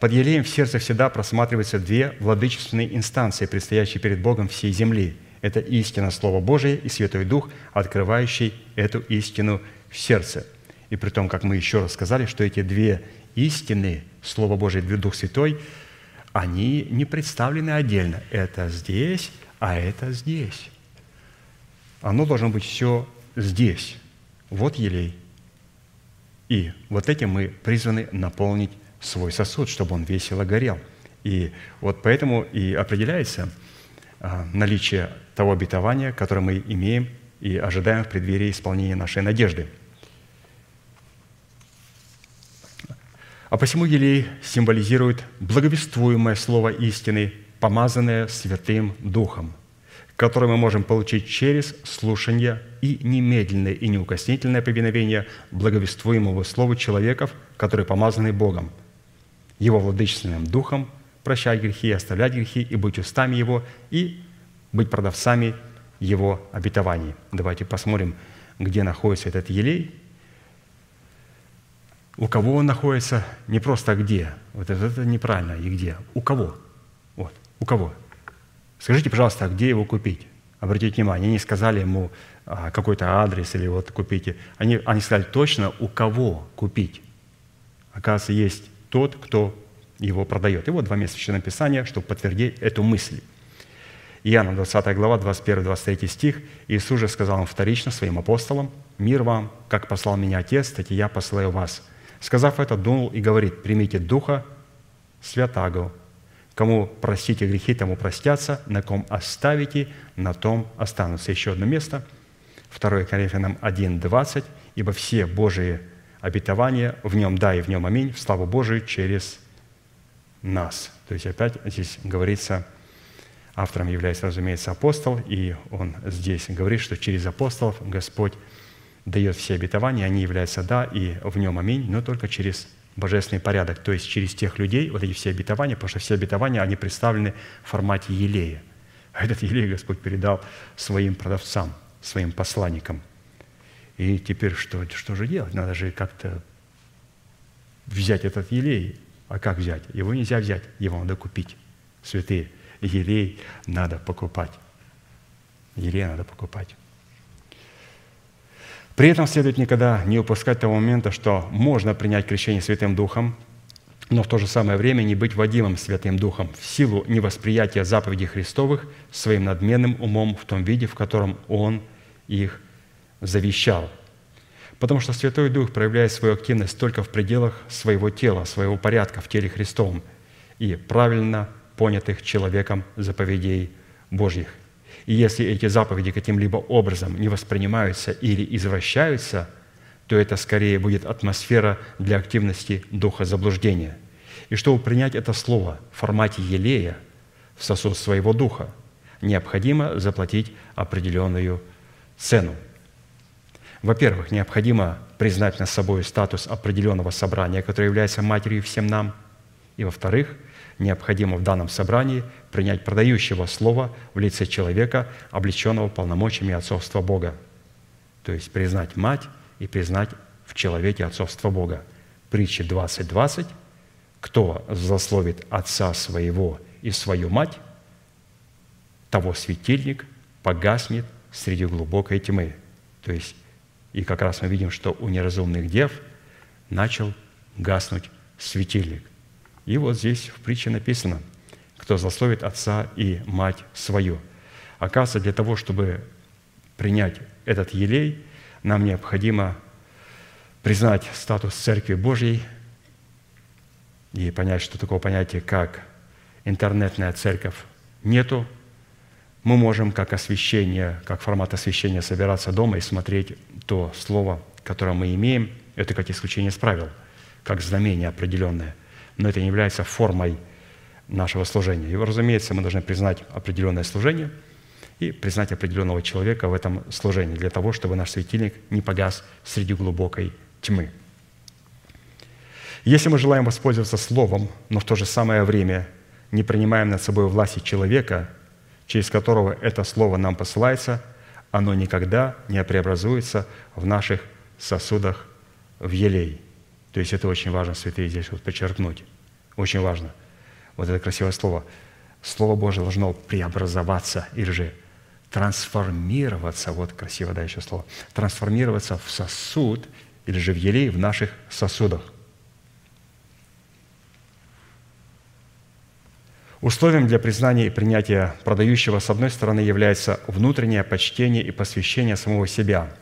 Под елеем в сердце всегда просматриваются две владычественные инстанции, предстоящие перед Богом всей земли. Это истина Слова Божия и Святой Дух, открывающий эту истину в сердце – и при том, как мы еще раз сказали, что эти две истины, Слово Божие и Дух Святой, они не представлены отдельно. Это здесь, а это здесь. Оно должно быть все здесь. Вот елей. И вот этим мы призваны наполнить свой сосуд, чтобы он весело горел. И вот поэтому и определяется а, наличие того обетования, которое мы имеем и ожидаем в преддверии исполнения нашей надежды. А посему елей символизирует благовествуемое слово истины, помазанное Святым Духом, которое мы можем получить через слушание и немедленное и неукоснительное повиновение благовествуемого Слову человеков, которые помазаны Богом, Его владычественным Духом, прощать грехи, оставлять грехи и быть устами Его, и быть продавцами Его обетований. Давайте посмотрим, где находится этот елей – у кого он находится, не просто где. Вот это, это неправильно, и где. У кого? Вот, у кого? Скажите, пожалуйста, а где его купить? Обратите внимание, они не сказали ему а, какой-то адрес или вот купите. Они, они сказали точно, у кого купить. Оказывается, есть тот, кто его продает. И вот два места Священного Писания, чтобы подтвердить эту мысль. Иоанна 20 глава, 21-23 стих. Иисус же сказал им вторично своим апостолам, «Мир вам, как послал меня Отец, так и я посылаю вас». Сказав это, дунул и говорит, примите Духа Святаго. Кому простите грехи, тому простятся, на ком оставите, на том останутся. Еще одно место, 2 Коринфянам 1, 20. «Ибо все Божии обетования в нем да и в нем аминь, в славу Божию через нас». То есть опять здесь говорится, автором является, разумеется, апостол, и он здесь говорит, что через апостолов Господь дает все обетования, они являются «да» и в нем «аминь», но только через божественный порядок, то есть через тех людей, вот эти все обетования, потому что все обетования, они представлены в формате елея. А этот елей Господь передал своим продавцам, своим посланникам. И теперь что, что же делать? Надо же как-то взять этот елей. А как взять? Его нельзя взять, его надо купить. Святые, елей надо покупать. Елей надо покупать. При этом следует никогда не упускать того момента, что можно принять крещение Святым Духом, но в то же самое время не быть водимым Святым Духом в силу невосприятия заповедей Христовых своим надменным умом в том виде, в котором Он их завещал. Потому что Святой Дух проявляет свою активность только в пределах своего тела, своего порядка в теле Христовом и правильно понятых человеком заповедей Божьих. И если эти заповеди каким-либо образом не воспринимаются или извращаются, то это скорее будет атмосфера для активности духа заблуждения. И чтобы принять это слово в формате елея в сосуд своего духа, необходимо заплатить определенную цену. Во-первых, необходимо признать над собой статус определенного собрания, которое является матерью всем нам. И во-вторых – необходимо в данном собрании принять продающего слова в лице человека, облеченного полномочиями отцовства Бога. То есть признать мать и признать в человеке отцовство Бога. Притча 20.20. Кто засловит отца своего и свою мать, того светильник погаснет среди глубокой тьмы. То есть, и как раз мы видим, что у неразумных дев начал гаснуть светильник. И вот здесь в притче написано, кто злословит отца и мать свою. Оказывается, для того, чтобы принять этот елей, нам необходимо признать статус Церкви Божьей и понять, что такого понятия, как интернетная церковь, нету. Мы можем как освящение, как формат освящения собираться дома и смотреть то слово, которое мы имеем. Это как исключение из правил, как знамение определенное но это не является формой нашего служения. И, разумеется, мы должны признать определенное служение и признать определенного человека в этом служении, для того, чтобы наш светильник не погас среди глубокой тьмы. Если мы желаем воспользоваться Словом, но в то же самое время не принимаем над собой власти человека, через которого это Слово нам посылается, оно никогда не преобразуется в наших сосудах в елей – то есть это очень важно, святые, здесь вот подчеркнуть. Очень важно. Вот это красивое слово. Слово Божье должно преобразоваться или же трансформироваться, вот красиво, да, еще слово, трансформироваться в сосуд или же в елей в наших сосудах. Условием для признания и принятия продающего, с одной стороны, является внутреннее почтение и посвящение самого себя,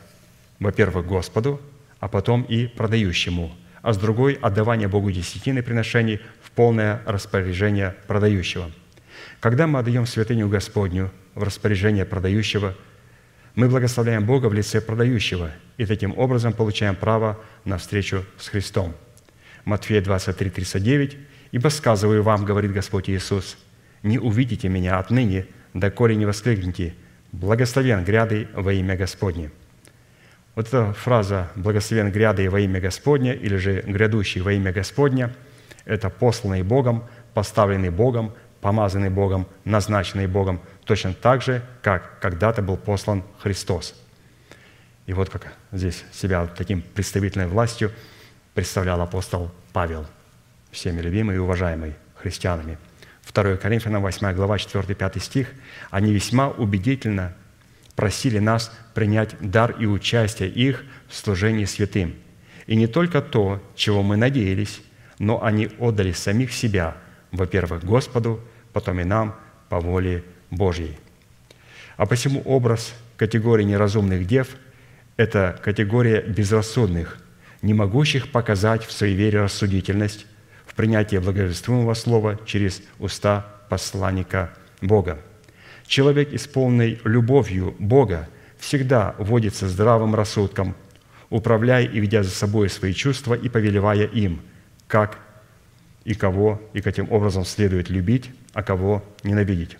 во-первых, Господу, а потом и продающему – а с другой – отдавание Богу десятины приношений в полное распоряжение продающего. Когда мы отдаем святыню Господню в распоряжение продающего, мы благословляем Бога в лице продающего и таким образом получаем право на встречу с Христом. Матфея 23, 39. «Ибо сказываю вам, говорит Господь Иисус, не увидите меня отныне, доколе не воскликните, благословен грядой во имя Господне». Вот эта фраза «благословен грядой во имя Господне» или же «грядущий во имя Господня» – это посланный Богом, поставленный Богом, помазанный Богом, назначенный Богом, точно так же, как когда-то был послан Христос. И вот как здесь себя таким представительной властью представлял апостол Павел, всеми любимый и уважаемый христианами. 2 Коринфянам 8 глава 4-5 стих. «Они весьма убедительно просили нас принять дар и участие их в служении святым. И не только то, чего мы надеялись, но они отдали самих себя, во-первых, Господу, потом и нам по воле Божьей. А посему образ категории неразумных дев – это категория безрассудных, не могущих показать в своей вере рассудительность, в принятии благовествуемого слова через уста посланника Бога. Человек, исполненный любовью Бога, всегда водится здравым рассудком, управляя и ведя за собой свои чувства и повелевая им, как и кого и каким образом следует любить, а кого ненавидеть.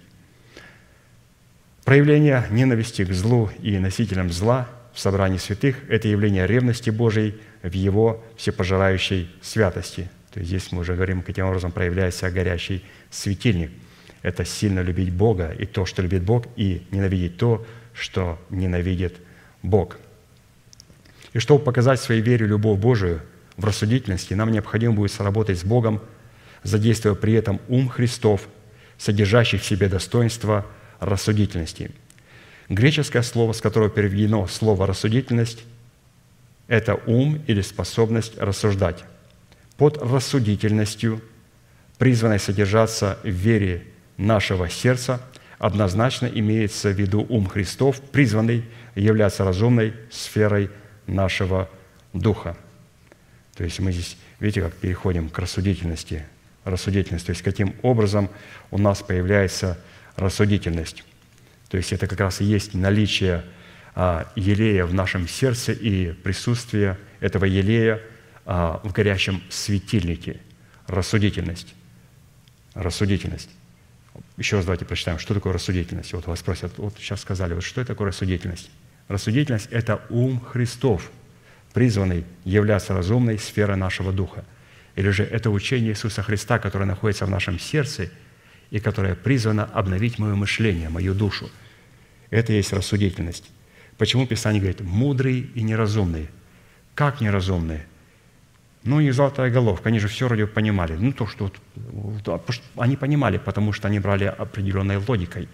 Проявление ненависти к злу и носителям зла в собрании святых – это явление ревности Божией в Его всепожирающей святости. То есть здесь мы уже говорим, каким образом проявляется горящий светильник. Это сильно любить Бога и то, что любит Бог, и ненавидеть то, что ненавидит Бог. И чтобы показать своей вере любовь Божию в рассудительности, нам необходимо будет сработать с Богом, задействуя при этом ум Христов, содержащий в себе достоинство рассудительности. Греческое слово, с которого переведено слово «рассудительность», это ум или способность рассуждать. Под рассудительностью, призванной содержаться в вере нашего сердца, однозначно имеется в виду ум Христов, призванный являться разумной сферой нашего духа. То есть мы здесь, видите, как переходим к рассудительности. Рассудительность, то есть каким образом у нас появляется рассудительность. То есть это как раз и есть наличие а, елея в нашем сердце и присутствие этого елея а, в горящем светильнике. Рассудительность. Рассудительность. Еще раз давайте прочитаем, что такое рассудительность. Вот вас спросят, вот сейчас сказали, вот что это такое рассудительность? Рассудительность – это ум Христов, призванный являться разумной сферой нашего духа. Или же это учение Иисуса Христа, которое находится в нашем сердце и которое призвано обновить мое мышление, мою душу. Это есть рассудительность. Почему Писание говорит «мудрые и неразумные»? Как неразумные? Ну, и золотая головка, они же все вроде понимали. Ну, то, что вот, они понимали, потому что они брали определенной логикой.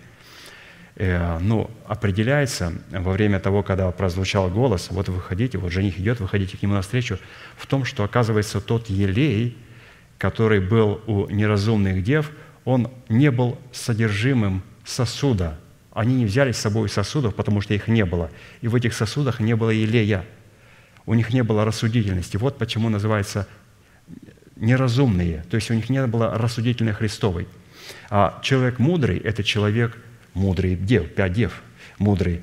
Э, ну, определяется во время того, когда прозвучал голос, вот выходите, вот жених идет, выходите к нему навстречу, в том, что, оказывается, тот елей, который был у неразумных дев, он не был содержимым сосуда. Они не взяли с собой сосудов, потому что их не было. И в этих сосудах не было елея – у них не было рассудительности. Вот почему называется неразумные, то есть у них не было рассудительной Христовой. А человек мудрый – это человек мудрый дев, пять дев, мудрый.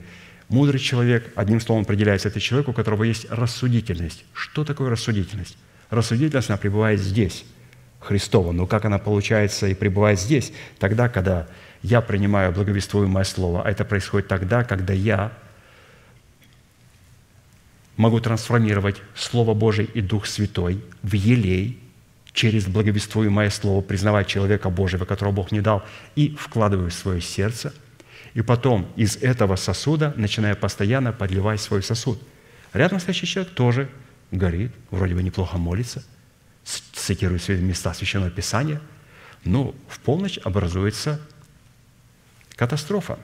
Мудрый человек, одним словом определяется, это человек, у которого есть рассудительность. Что такое рассудительность? Рассудительность, она пребывает здесь, Христова. Но как она получается и пребывает здесь? Тогда, когда я принимаю благовествуемое слово, а это происходит тогда, когда я могу трансформировать Слово Божие и Дух Святой в елей через благовествуемое Слово, признавать человека Божьего, которого Бог не дал, и вкладываю в свое сердце, и потом из этого сосуда начинаю постоянно подливать свой сосуд. Рядом стоящий человек тоже горит, вроде бы неплохо молится, цитирует места Священного Писания, но в полночь образуется катастрофа.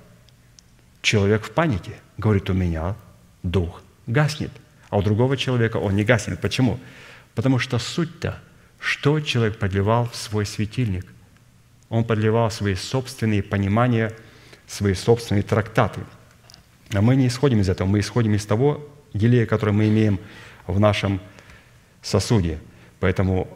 Человек в панике, говорит, у меня дух гаснет. А у другого человека он не гаснет. Почему? Потому что суть-то, что человек подливал в свой светильник? Он подливал свои собственные понимания, свои собственные трактаты. А мы не исходим из этого, мы исходим из того елея, который мы имеем в нашем сосуде. Поэтому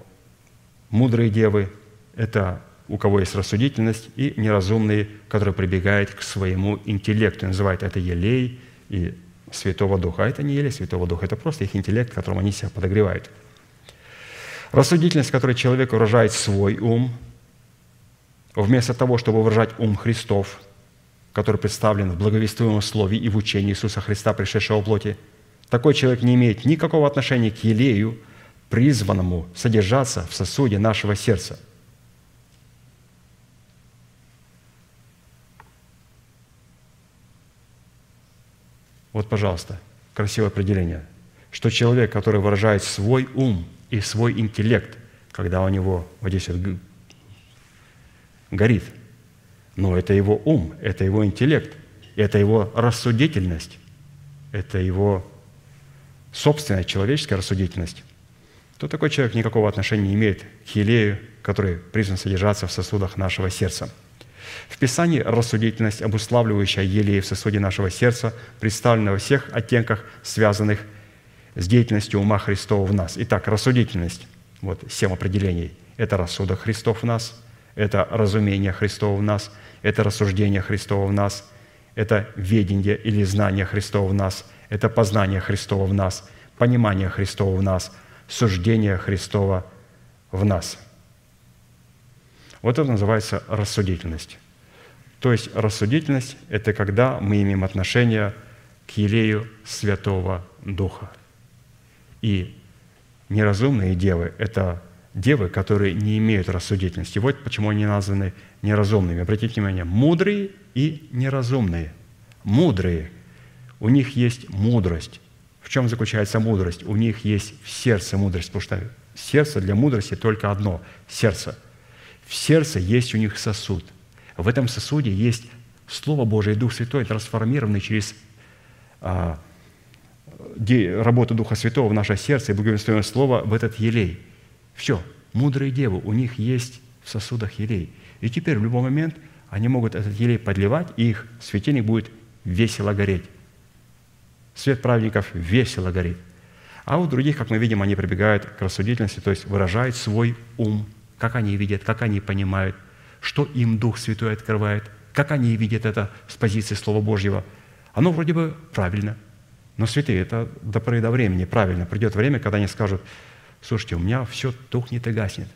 мудрые девы – это у кого есть рассудительность, и неразумные, которые прибегают к своему интеллекту. Называют это елей и Святого Духа. А это не елей Святого Духа, это просто их интеллект, которым они себя подогревают. Рассудительность, которой человек выражает свой ум, вместо того, чтобы выражать ум Христов, который представлен в благовествуемом слове и в учении Иисуса Христа, пришедшего в плоти, такой человек не имеет никакого отношения к елею, призванному содержаться в сосуде нашего сердца – Вот, пожалуйста, красивое определение, что человек, который выражает свой ум и свой интеллект, когда у него вот здесь вот горит, но это его ум, это его интеллект, это его рассудительность, это его собственная человеческая рассудительность, то такой человек никакого отношения не имеет к елею, который призван содержаться в сосудах нашего сердца – в Писании рассудительность, обуславливающая елей в сосуде нашего сердца, представлена во всех оттенках, связанных с деятельностью ума Христова в нас. Итак, рассудительность, вот семь определений. Это рассудок Христов в нас, это разумение Христова в нас, это рассуждение Христова в нас, это ведение или знание Христова в нас, это познание Христова в нас, понимание Христова в нас, суждение Христова в нас. Вот это называется рассудительность. То есть рассудительность – это когда мы имеем отношение к елею Святого Духа. И неразумные девы – это девы, которые не имеют рассудительности. Вот почему они названы неразумными. Обратите внимание, мудрые и неразумные. Мудрые. У них есть мудрость. В чем заключается мудрость? У них есть в сердце мудрость, потому что сердце для мудрости только одно – сердце. В сердце есть у них сосуд – в этом сосуде есть Слово Божие и Дух Святой, трансформированный через а, работу Духа Святого в наше сердце и благовествуемое Слово в этот елей. Все, мудрые девы, у них есть в сосудах елей. И теперь в любой момент они могут этот елей подливать, и их светильник будет весело гореть. Свет праведников весело горит. А у других, как мы видим, они прибегают к рассудительности, то есть выражают свой ум, как они видят, как они понимают – что им Дух Святой открывает, как они видят это с позиции Слова Божьего. Оно вроде бы правильно, но святые, это до поры до времени правильно. Придет время, когда они скажут, слушайте, у меня все тухнет и гаснет.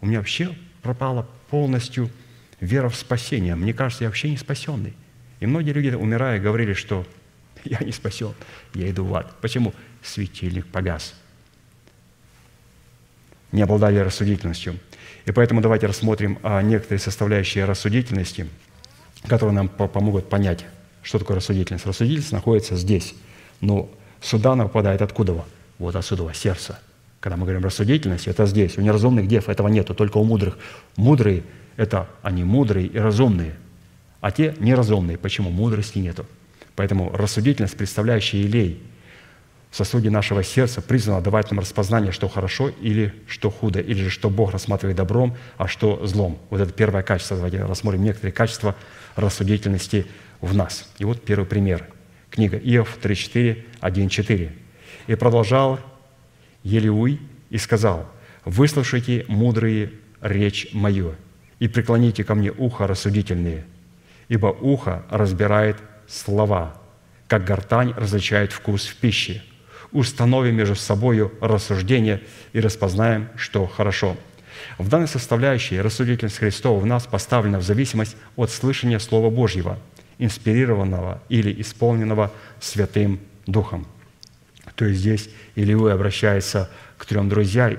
У меня вообще пропала полностью вера в спасение. Мне кажется, я вообще не спасенный. И многие люди, умирая, говорили, что я не спасен, я иду в ад. Почему? Светильник погас. Не обладали рассудительностью. И поэтому давайте рассмотрим а, некоторые составляющие рассудительности, которые нам помогут понять, что такое рассудительность. Рассудительность находится здесь, но сюда она попадает откуда? Вот отсюда, сердце. Когда мы говорим рассудительность, это здесь. У неразумных дев этого нету, только у мудрых. Мудрые – это они мудрые и разумные, а те неразумные. Почему? Мудрости нету. Поэтому рассудительность, представляющая елей – сосуде нашего сердца призвано давать нам распознание, что хорошо или что худо, или же что Бог рассматривает добром, а что злом. Вот это первое качество. Давайте рассмотрим некоторые качества рассудительности в нас. И вот первый пример. Книга Иов 3.4, 1.4. «И продолжал Елиуй и сказал, «Выслушайте, мудрые, речь мою, и преклоните ко мне ухо рассудительные, ибо ухо разбирает слова, как гортань различает вкус в пище, установим между собой рассуждение и распознаем, что хорошо. В данной составляющей рассудительность Христова в нас поставлена в зависимость от слышания Слова Божьего, инспирированного или исполненного Святым Духом. То есть здесь Илиуй обращается к трем друзьям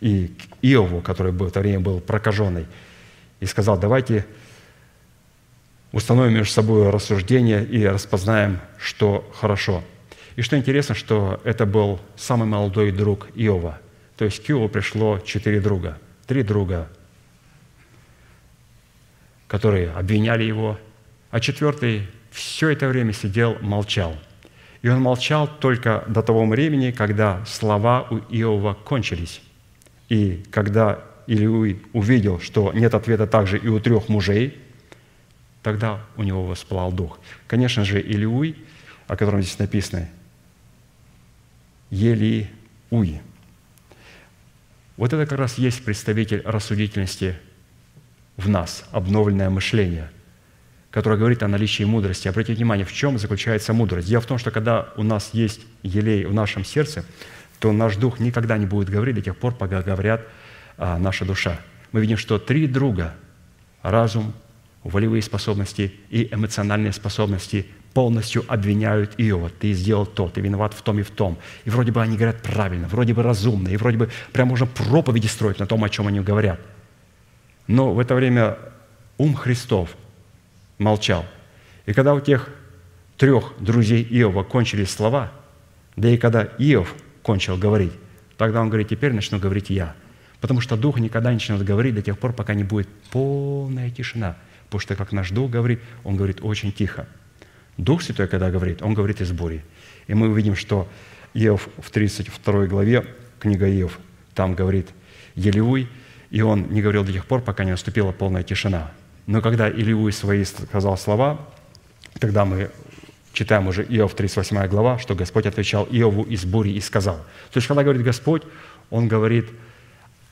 и к Иову, который в это время был прокаженный, и сказал, давайте установим между собой рассуждение и распознаем, что хорошо – и что интересно, что это был самый молодой друг Иова. То есть к Иову пришло четыре друга. Три друга, которые обвиняли его, а четвертый все это время сидел, молчал. И он молчал только до того времени, когда слова у Иова кончились. И когда Илиуй увидел, что нет ответа также и у трех мужей, тогда у него воспылал дух. Конечно же, Илиуй, о котором здесь написано, Елиуи. Вот это как раз есть представитель рассудительности в нас обновленное мышление, которое говорит о наличии мудрости. Обратите внимание, в чем заключается мудрость. Дело в том, что когда у нас есть елей в нашем сердце, то наш дух никогда не будет говорить до тех пор, пока говорят а, наша душа. Мы видим, что три друга – разум, волевые способности и эмоциональные способности полностью обвиняют Иова. Ты сделал то, ты виноват в том и в том. И вроде бы они говорят правильно, вроде бы разумно, и вроде бы прям можно проповеди строить на том, о чем они говорят. Но в это время ум Христов молчал. И когда у тех трех друзей Иова кончились слова, да и когда Иов кончил говорить, тогда он говорит, теперь начну говорить я. Потому что Дух никогда не начнет говорить до тех пор, пока не будет полная тишина. Потому что, как наш Дух говорит, Он говорит очень тихо – Дух Святой, когда говорит, Он говорит из бури. И мы увидим, что Иов в 32 главе, книга Иов, там говорит Елеуй, и он не говорил до тех пор, пока не наступила полная тишина. Но когда Илиуй свои сказал слова, тогда мы читаем уже Иов 38 глава, что Господь отвечал Иову из бури и сказал. То есть, когда говорит Господь, Он говорит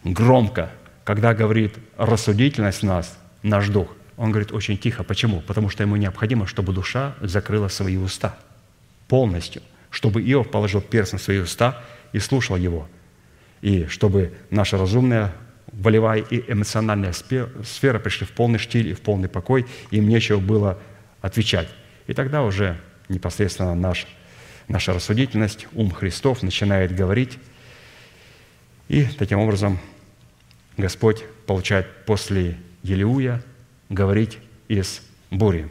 громко. Когда говорит рассудительность нас, наш дух, он говорит очень тихо. Почему? Потому что ему необходимо, чтобы душа закрыла свои уста полностью, чтобы Иов положил перст на свои уста и слушал его. И чтобы наша разумная, волевая и эмоциональная сфера пришли в полный штиль и в полный покой, им нечего было отвечать. И тогда уже непосредственно наш, наша рассудительность, ум Христов начинает говорить, и таким образом Господь получает после Елеуя говорить из бури.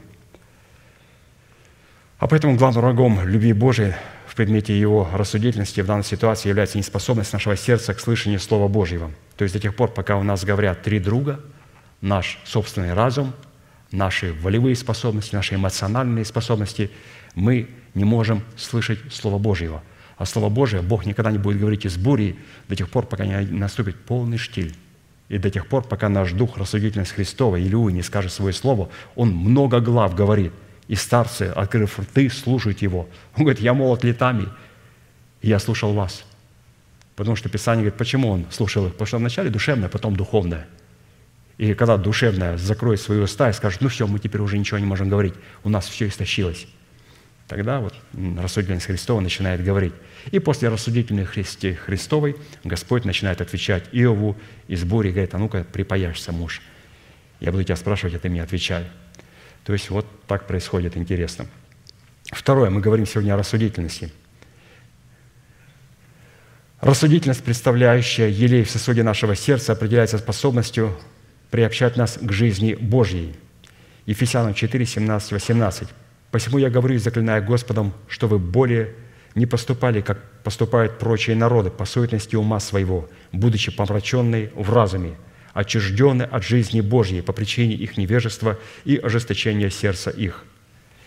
А поэтому главным врагом любви Божией в предмете его рассудительности в данной ситуации является неспособность нашего сердца к слышанию Слова Божьего. То есть до тех пор, пока у нас говорят три друга, наш собственный разум, наши волевые способности, наши эмоциональные способности, мы не можем слышать Слово Божьего. А Слово Божие Бог никогда не будет говорить из бури до тех пор, пока не наступит полный штиль и до тех пор, пока наш дух, рассудительность Христова, Илюи не скажет свое слово, он много глав говорит. И старцы, открыв рты, слушают его. Он говорит, я молод летами, и я слушал вас. Потому что Писание говорит, почему он слушал их? Потому что вначале душевное, потом духовное. И когда душевное закроет свои уста и скажет, ну все, мы теперь уже ничего не можем говорить, у нас все истощилось. Тогда вот рассудительность Христова начинает говорить. И после рассудительности Христовой Господь начинает отвечать Иову из бури, говорит, а ну-ка припаяшься, муж. Я буду тебя спрашивать, а ты мне отвечай. То есть вот так происходит, интересно. Второе, мы говорим сегодня о рассудительности. Рассудительность, представляющая елей в сосуде нашего сердца, определяется способностью приобщать нас к жизни Божьей. Ефесянам 4, 17, 18. Посему я говорю и заклинаю Господом, что вы более не поступали, как поступают прочие народы, по суетности ума своего, будучи помраченные в разуме, отчуждены от жизни Божьей по причине их невежества и ожесточения сердца их».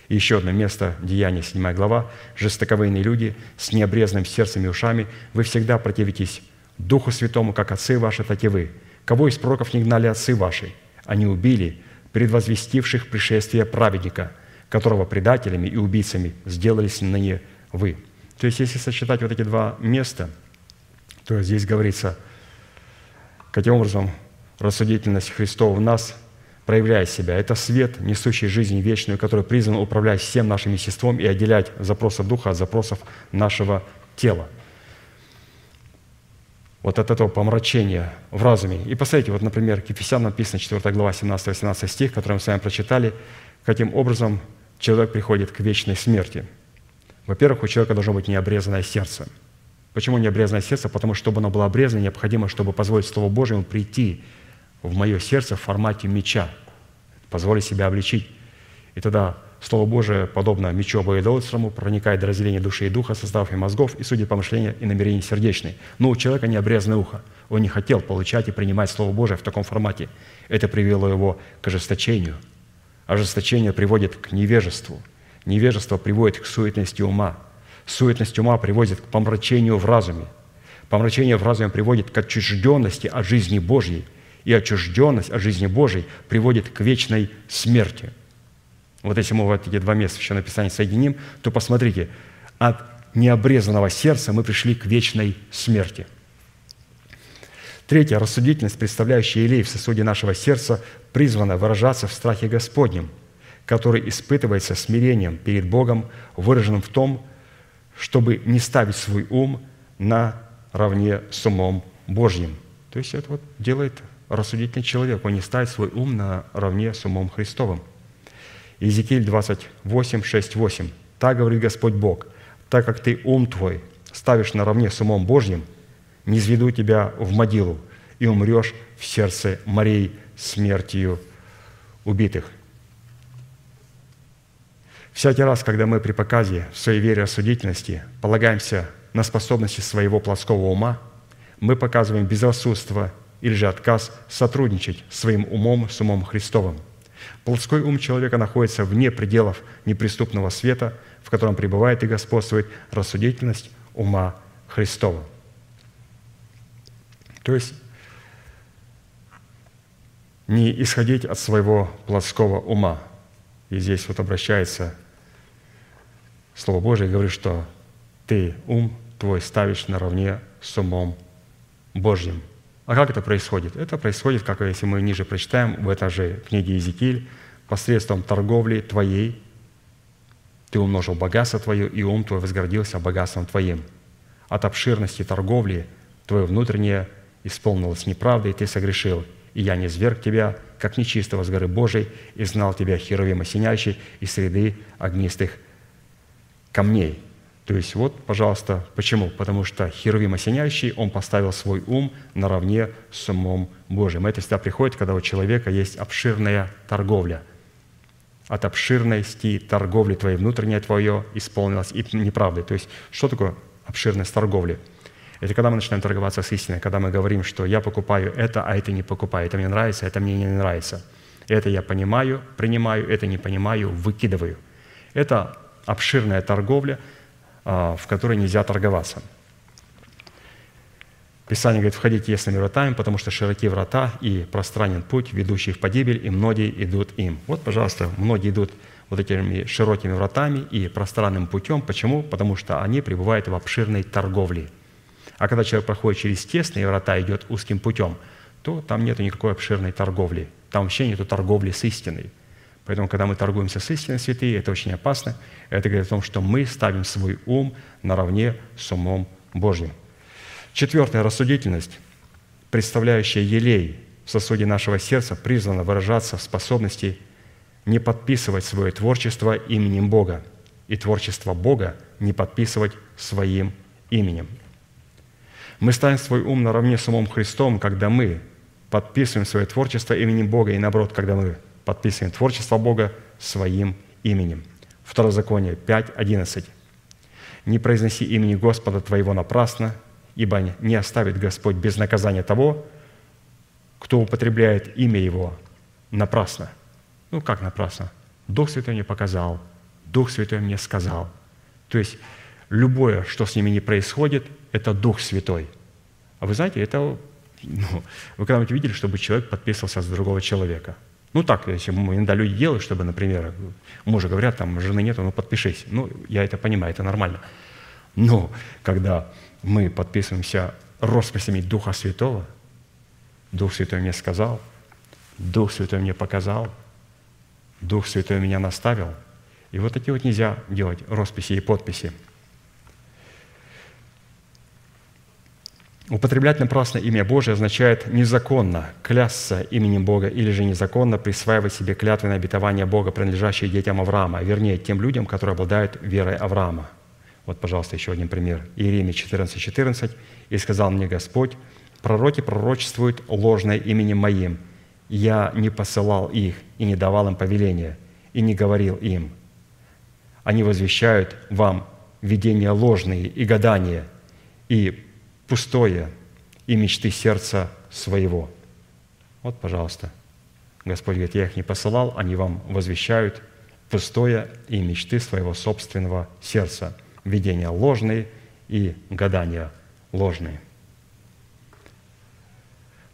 И еще одно место, Деяния, 7 глава. «Жестоковыйные люди с необрезанным сердцем и ушами, вы всегда противитесь Духу Святому, как отцы ваши, так и вы. Кого из пророков не гнали отцы ваши? Они убили предвозвестивших пришествие праведника, которого предателями и убийцами сделались ныне вы». То есть, если сочетать вот эти два места, то здесь говорится, каким образом рассудительность Христова в нас проявляет себя. Это свет, несущий жизнь вечную, который призван управлять всем нашим естеством и отделять запросы духа от запросов нашего тела. Вот от этого помрачения в разуме. И посмотрите, вот, например, к Ефесянам написано 4 глава 17-18 стих, который мы с вами прочитали, каким образом человек приходит к вечной смерти – во-первых, у человека должно быть необрезанное сердце. Почему необрезанное сердце? Потому что, чтобы оно было обрезано, необходимо, чтобы позволить Слову Божьему прийти в мое сердце в формате меча, позволить себя обличить. И тогда Слово Божие, подобно мечу обоедолоцерому, проникает до разделения души и духа, составов и мозгов, и судит помышления и намерения сердечные. Но у человека необрезанное ухо. Он не хотел получать и принимать Слово Божие в таком формате. Это привело его к ожесточению. Ожесточение приводит к невежеству – Невежество приводит к суетности ума. Суетность ума приводит к помрачению в разуме. Помрачение в разуме приводит к отчужденности от жизни Божьей. И отчужденность от жизни Божьей приводит к вечной смерти. Вот если мы вот эти два места в Священном Писании соединим, то посмотрите, от необрезанного сердца мы пришли к вечной смерти. Третье. Рассудительность, представляющая елей в сосуде нашего сердца, призвана выражаться в страхе Господнем, который испытывается смирением перед Богом, выраженным в том, чтобы не ставить свой ум на равне с умом Божьим. То есть это вот делает рассудительный человек, он не ставит свой ум на равне с умом Христовым. Иезекииль 28, 6, 8. «Так говорит Господь Бог, так как ты ум твой ставишь наравне с умом Божьим, не изведу тебя в могилу, и умрешь в сердце морей смертью убитых». Всякий раз, когда мы при показе в своей вере рассудительности полагаемся на способности своего плотского ума, мы показываем безрассудство или же отказ сотрудничать своим умом с умом Христовым. Плотской ум человека находится вне пределов неприступного света, в котором пребывает и господствует рассудительность ума Христова. То есть не исходить от своего плотского ума. И здесь вот обращается Слово Божие и говорит, что ты ум твой ставишь наравне с умом Божьим – а как это происходит? Это происходит, как если мы ниже прочитаем в этой же книге Иезекииль, посредством торговли твоей ты умножил богатство твое, и ум твой возгордился богатством твоим. От обширности торговли твое внутреннее исполнилось неправдой, и ты согрешил. И я не зверг тебя, как нечистого с горы Божией, и знал тебя херовим осеняющий из среды огнистых камней». То есть вот, пожалуйста, почему? Потому что Херувим осеняющий, он поставил свой ум наравне с умом Божьим. Это всегда приходит, когда у человека есть обширная торговля. От обширности торговли твоей внутреннее твое исполнилось и неправдой. То есть что такое обширность торговли? Это когда мы начинаем торговаться с истиной, когда мы говорим, что я покупаю это, а это не покупаю, это мне нравится, это мне не нравится. Это я понимаю, принимаю, это не понимаю, выкидываю. Это обширная торговля – а, в которой нельзя торговаться. Писание говорит, входите тесными вратами, потому что широки врата и пространен путь, ведущий в погибель, и многие идут им. Вот, пожалуйста, многие идут вот этими широкими вратами и пространным путем. Почему? Потому что они пребывают в обширной торговле. А когда человек проходит через тесные врата идет узким путем, то там нет никакой обширной торговли. Там вообще нет торговли с истиной. Поэтому, когда мы торгуемся с истиной святые, это очень опасно. Это говорит о том, что мы ставим свой ум наравне с умом Божьим. Четвертая рассудительность, представляющая елей в сосуде нашего сердца, призвана выражаться в способности не подписывать свое творчество именем Бога и творчество Бога не подписывать своим именем. Мы ставим свой ум наравне с умом Христом, когда мы подписываем свое творчество именем Бога, и наоборот, когда мы подписываем творчество Бога своим именем. Второзаконие 5.11. «Не произноси имени Господа твоего напрасно, ибо не оставит Господь без наказания того, кто употребляет имя Его напрасно». Ну, как напрасно? Дух Святой мне показал, Дух Святой мне сказал. То есть любое, что с ними не происходит, это Дух Святой. А вы знаете, это, ну, вы когда-нибудь видели, чтобы человек подписывался с другого человека – ну так, если иногда люди делают, чтобы, например, мужа говорят, там, жены нету, ну подпишись. Ну, я это понимаю, это нормально. Но когда мы подписываемся росписями Духа Святого, Дух Святой мне сказал, Дух Святой мне показал, Дух Святой меня наставил. И вот такие вот нельзя делать росписи и подписи – Употреблять напрасно имя Божие означает незаконно клясться именем Бога или же незаконно присваивать себе клятвенное обетование Бога, принадлежащее детям Авраама, вернее, тем людям, которые обладают верой Авраама. Вот, пожалуйста, еще один пример. Иеремия 14, 14. «И сказал мне Господь, пророки пророчествуют ложное именем Моим. Я не посылал их и не давал им повеления, и не говорил им. Они возвещают вам видения ложные и гадания, и пустое и мечты сердца своего. Вот, пожалуйста. Господь говорит, я их не посылал, они вам возвещают пустое и мечты своего собственного сердца. Видения ложные и гадания ложные.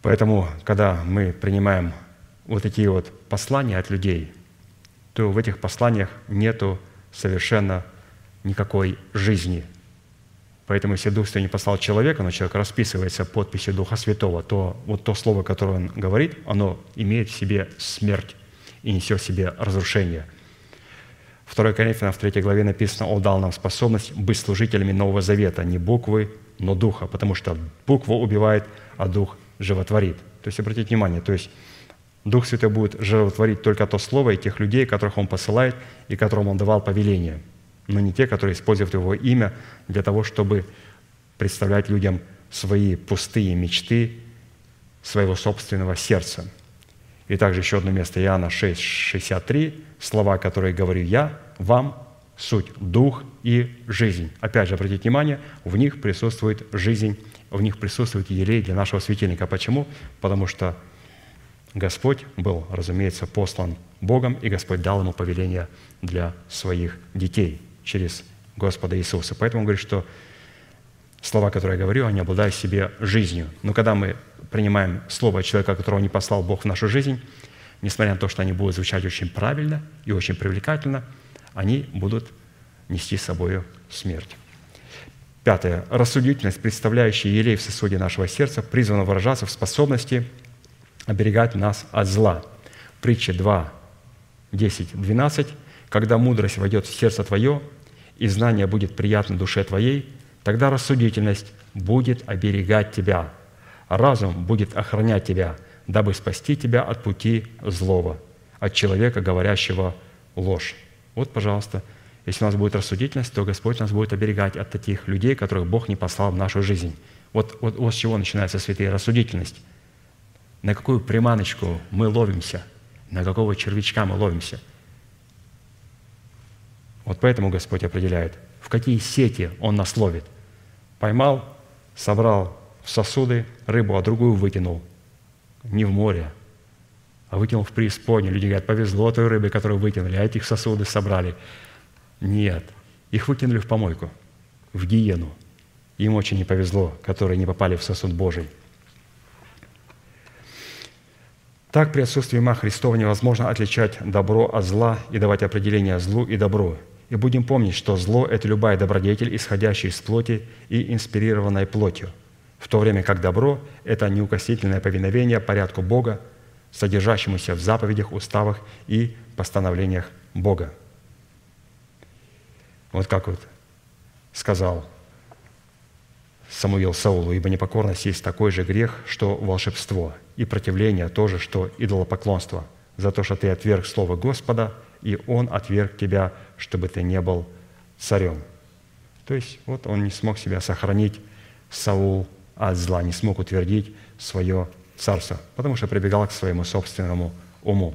Поэтому, когда мы принимаем вот такие вот послания от людей, то в этих посланиях нету совершенно никакой жизни – Поэтому, если Дух Святой не послал человека, но человек расписывается подписью Духа Святого, то вот то слово, которое он говорит, оно имеет в себе смерть и несет в себе разрушение. 2 Коринфянам в 3 главе написано, «Он дал нам способность быть служителями Нового Завета, не буквы, но духа, потому что буква убивает, а дух животворит». То есть, обратите внимание, то есть Дух Святой будет животворить только то слово и тех людей, которых Он посылает и которым Он давал повеление – но не те, которые используют Его имя для того, чтобы представлять людям свои пустые мечты своего собственного сердца. И также еще одно место, Иоанна 6, 63, слова, которые говорю я, вам суть дух и жизнь. Опять же, обратите внимание, в них присутствует жизнь, в них присутствует елей для нашего светильника. Почему? Потому что Господь был, разумеется, послан Богом, и Господь дал ему повеление для своих детей – через Господа Иисуса. Поэтому он говорит, что слова, которые я говорю, они обладают в себе жизнью. Но когда мы принимаем слово человека, которого не послал Бог в нашу жизнь, несмотря на то, что они будут звучать очень правильно и очень привлекательно, они будут нести с собой смерть. Пятое. Рассудительность, представляющая елей в сосуде нашего сердца, призвана выражаться в способности оберегать нас от зла. Притча 2, 10, 12. «Когда мудрость войдет в сердце твое, и знание будет приятно душе твоей, тогда рассудительность будет оберегать тебя, разум будет охранять тебя, дабы спасти тебя от пути злого, от человека, говорящего ложь. Вот, пожалуйста, если у нас будет рассудительность, то Господь нас будет оберегать от таких людей, которых Бог не послал в нашу жизнь. Вот, вот, вот с чего начинается святая рассудительность. На какую приманочку мы ловимся, на какого червячка мы ловимся – вот поэтому Господь определяет, в какие сети Он нас ловит. Поймал, собрал в сосуды рыбу, а другую выкинул. Не в море, а выкинул в преисподнюю. Люди говорят, повезло той рыбе, которую выкинули, а этих сосуды собрали. Нет, их выкинули в помойку, в гиену. Им очень не повезло, которые не попали в сосуд Божий. Так при отсутствии ума Христова невозможно отличать добро от зла и давать определение злу и добру. И будем помнить, что зло – это любая добродетель, исходящая из плоти и инспирированная плотью, в то время как добро – это неукосительное повиновение порядку Бога, содержащемуся в заповедях, уставах и постановлениях Бога. Вот как вот сказал Самуил Саулу, «Ибо непокорность есть такой же грех, что волшебство, и противление тоже, что идолопоклонство. За то, что ты отверг слово Господа – и он отверг тебя, чтобы ты не был царем». То есть вот он не смог себя сохранить, Саул, от зла, не смог утвердить свое царство, потому что прибегал к своему собственному уму.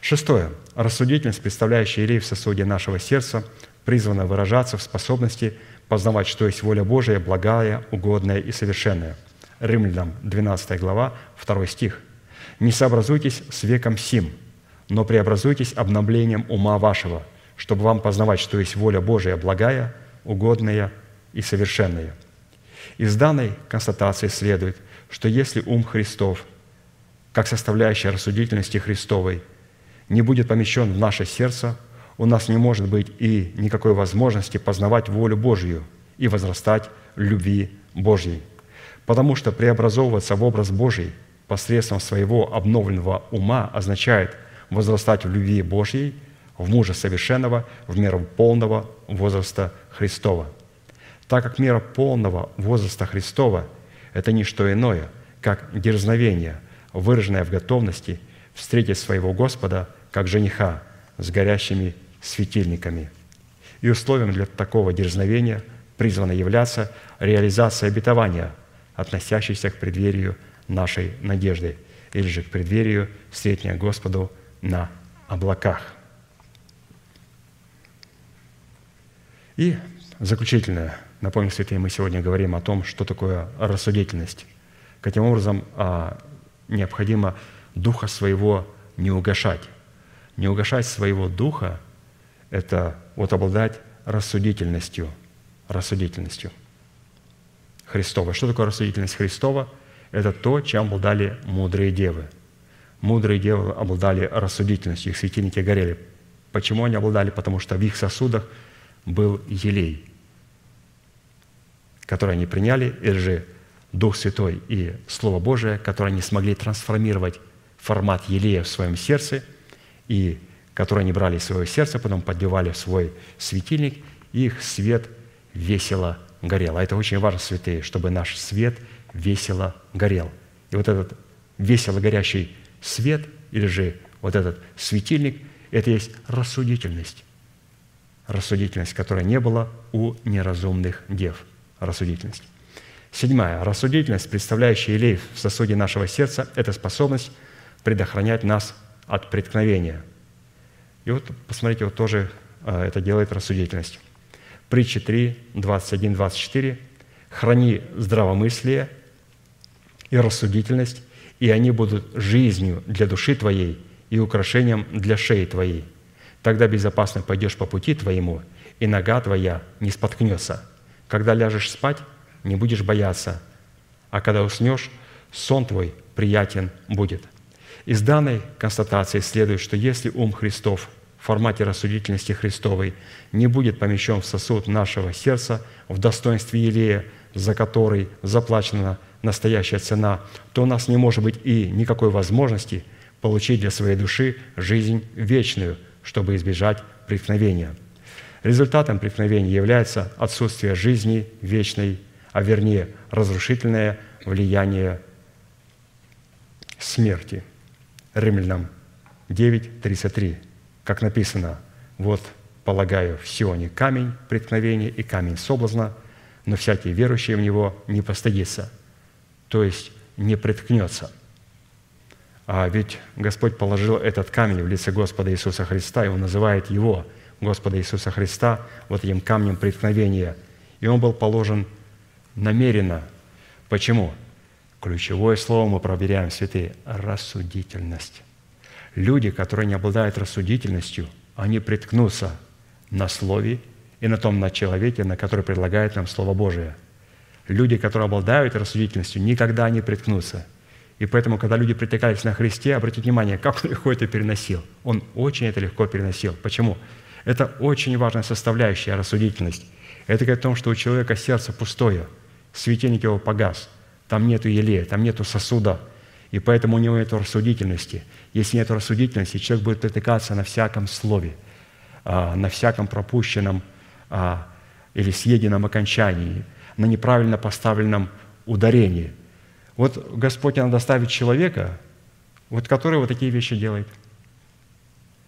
Шестое. Рассудительность, представляющая Илей в сосуде нашего сердца, призвана выражаться в способности познавать, что есть воля Божия, благая, угодная и совершенная. Римлянам 12 глава, 2 стих. «Не сообразуйтесь с веком сим, но преобразуйтесь обновлением ума вашего, чтобы вам познавать, что есть воля Божия благая, угодная и совершенная». Из данной констатации следует, что если ум Христов, как составляющая рассудительности Христовой, не будет помещен в наше сердце, у нас не может быть и никакой возможности познавать волю Божью и возрастать в любви Божьей. Потому что преобразовываться в образ Божий посредством своего обновленного ума означает – возрастать в любви Божьей, в мужа совершенного, в меру полного возраста Христова. Так как мера полного возраста Христова – это не что иное, как дерзновение, выраженное в готовности встретить своего Господа как жениха с горящими светильниками. И условием для такого дерзновения призвана являться реализация обетования, относящейся к преддверию нашей надежды, или же к преддверию встретения Господу на облаках. И заключительное. Напомню, святые, мы сегодня говорим о том, что такое рассудительность. Каким образом а, необходимо духа своего не угошать. Не угошать своего духа – это вот обладать рассудительностью, рассудительностью Христова. Что такое рассудительность Христова? Это то, чем обладали мудрые девы – Мудрые девы обладали рассудительностью, их светильники горели. Почему они обладали? Потому что в их сосудах был елей, которое они приняли, или же Дух Святой и Слово Божие, которое они смогли трансформировать формат елея в своем сердце, и которые они брали из своего сердца, потом поддевали в свой светильник, и их свет весело горел. А это очень важно, святые, чтобы наш свет весело горел. И вот этот весело горящий свет, или же вот этот светильник, это есть рассудительность. Рассудительность, которая не была у неразумных дев. Рассудительность. Седьмая. Рассудительность, представляющая елей в сосуде нашего сердца, это способность предохранять нас от преткновения. И вот посмотрите, вот тоже а, это делает рассудительность. Притча 3, 21, 24. «Храни здравомыслие и рассудительность, и они будут жизнью для души твоей и украшением для шеи твоей. Тогда безопасно пойдешь по пути твоему, и нога твоя не споткнется. Когда ляжешь спать, не будешь бояться, а когда уснешь, сон твой приятен будет». Из данной констатации следует, что если ум Христов в формате рассудительности Христовой не будет помещен в сосуд нашего сердца в достоинстве елея, за который заплачена настоящая цена, то у нас не может быть и никакой возможности получить для своей души жизнь вечную, чтобы избежать преткновения. Результатом преткновения является отсутствие жизни вечной, а вернее разрушительное влияние смерти – Римлянам 9:33, как написано, «Вот полагаю в Сионе камень преткновения и камень соблазна, но всякий верующий в него не постыдится, то есть не приткнется». А ведь Господь положил этот камень в лице Господа Иисуса Христа, и Он называет его, Господа Иисуса Христа, вот этим камнем преткновения. И он был положен намеренно. Почему? Ключевое слово мы проверяем, святые – рассудительность. Люди, которые не обладают рассудительностью, они приткнутся на слове и на том на человеке, на который предлагает нам Слово Божие. Люди, которые обладают рассудительностью, никогда не приткнутся. И поэтому, когда люди притыкались на Христе, обратите внимание, как он легко это переносил. Он очень это легко переносил. Почему? Это очень важная составляющая рассудительность. Это говорит о том, что у человека сердце пустое, светильник его погас – там нету елея, там нету сосуда, и поэтому у него нет рассудительности. Если нет рассудительности, человек будет притыкаться на всяком слове, а, на всяком пропущенном а, или съеденном окончании, на неправильно поставленном ударении. Вот Господь надо ставить человека, вот который вот такие вещи делает.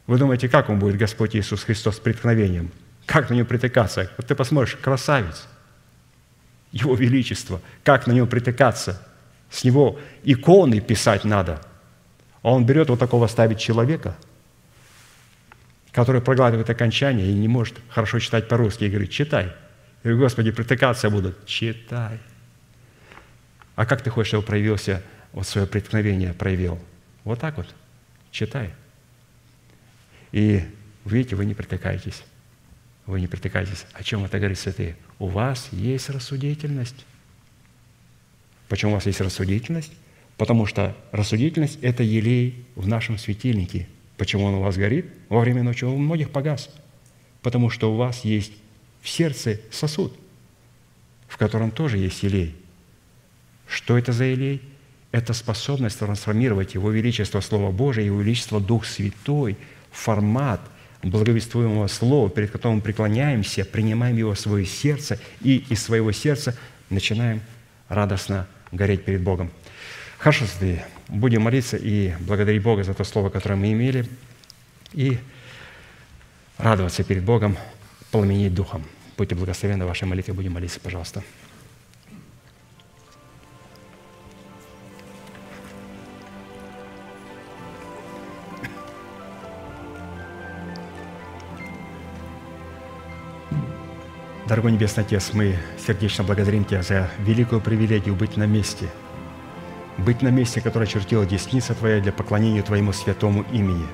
Вы думаете, как он будет, Господь Иисус Христос, с преткновением? Как на него притыкаться? Вот ты посмотришь, красавец – его Величество, как на него притыкаться. С него иконы писать надо. А он берет вот такого ставить человека, который проглатывает окончание и не может хорошо читать по-русски, и говорит, читай. Я говорю, Господи, притыкаться будут. Читай. А как ты хочешь, чтобы проявился, вот свое преткновение проявил? Вот так вот. Читай. И видите, вы не притыкаетесь. Вы не притыкаетесь. О чем это говорит святые? У вас есть рассудительность. Почему у вас есть рассудительность? Потому что рассудительность – это елей в нашем светильнике. Почему он у вас горит? Во время ночи у многих погас. Потому что у вас есть в сердце сосуд, в котором тоже есть елей. Что это за елей? Это способность трансформировать Его Величество Слово Божие, Его Величество Дух Святой формат – благовествуемого Слова, перед которым мы преклоняемся, принимаем его в свое сердце и из своего сердца начинаем радостно гореть перед Богом. Хорошо, святые, будем молиться и благодарить Бога за то слово, которое мы имели, и радоваться перед Богом, пламенеть Духом. Будьте благословенны вашей молитве, будем молиться, пожалуйста. Дорогой Небесный Отец, мы сердечно благодарим Тебя за великую привилегию быть на месте, быть на месте, которое чертила десница Твоя для поклонения Твоему святому имени.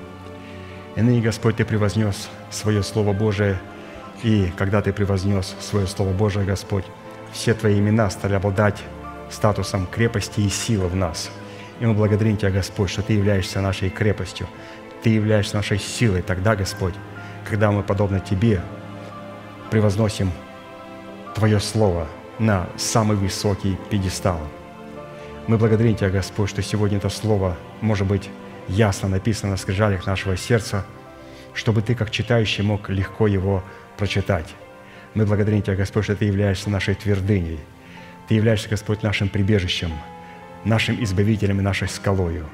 И ныне, Господь, Ты превознес свое Слово Божие, и когда Ты превознес свое Слово Божие, Господь, все Твои имена стали обладать статусом крепости и силы в нас. И мы благодарим Тебя, Господь, что Ты являешься нашей крепостью, Ты являешься нашей силой тогда, Господь, когда мы, подобно Тебе, превозносим Твое Слово, на самый высокий пьедестал. Мы благодарим Тебя, Господь, что сегодня это Слово, может быть, ясно написано на скрижалях нашего сердца, чтобы Ты, как читающий, мог легко его прочитать. Мы благодарим Тебя, Господь, что Ты являешься нашей твердыней. Ты являешься, Господь, нашим прибежищем, нашим избавителем и нашей скалою.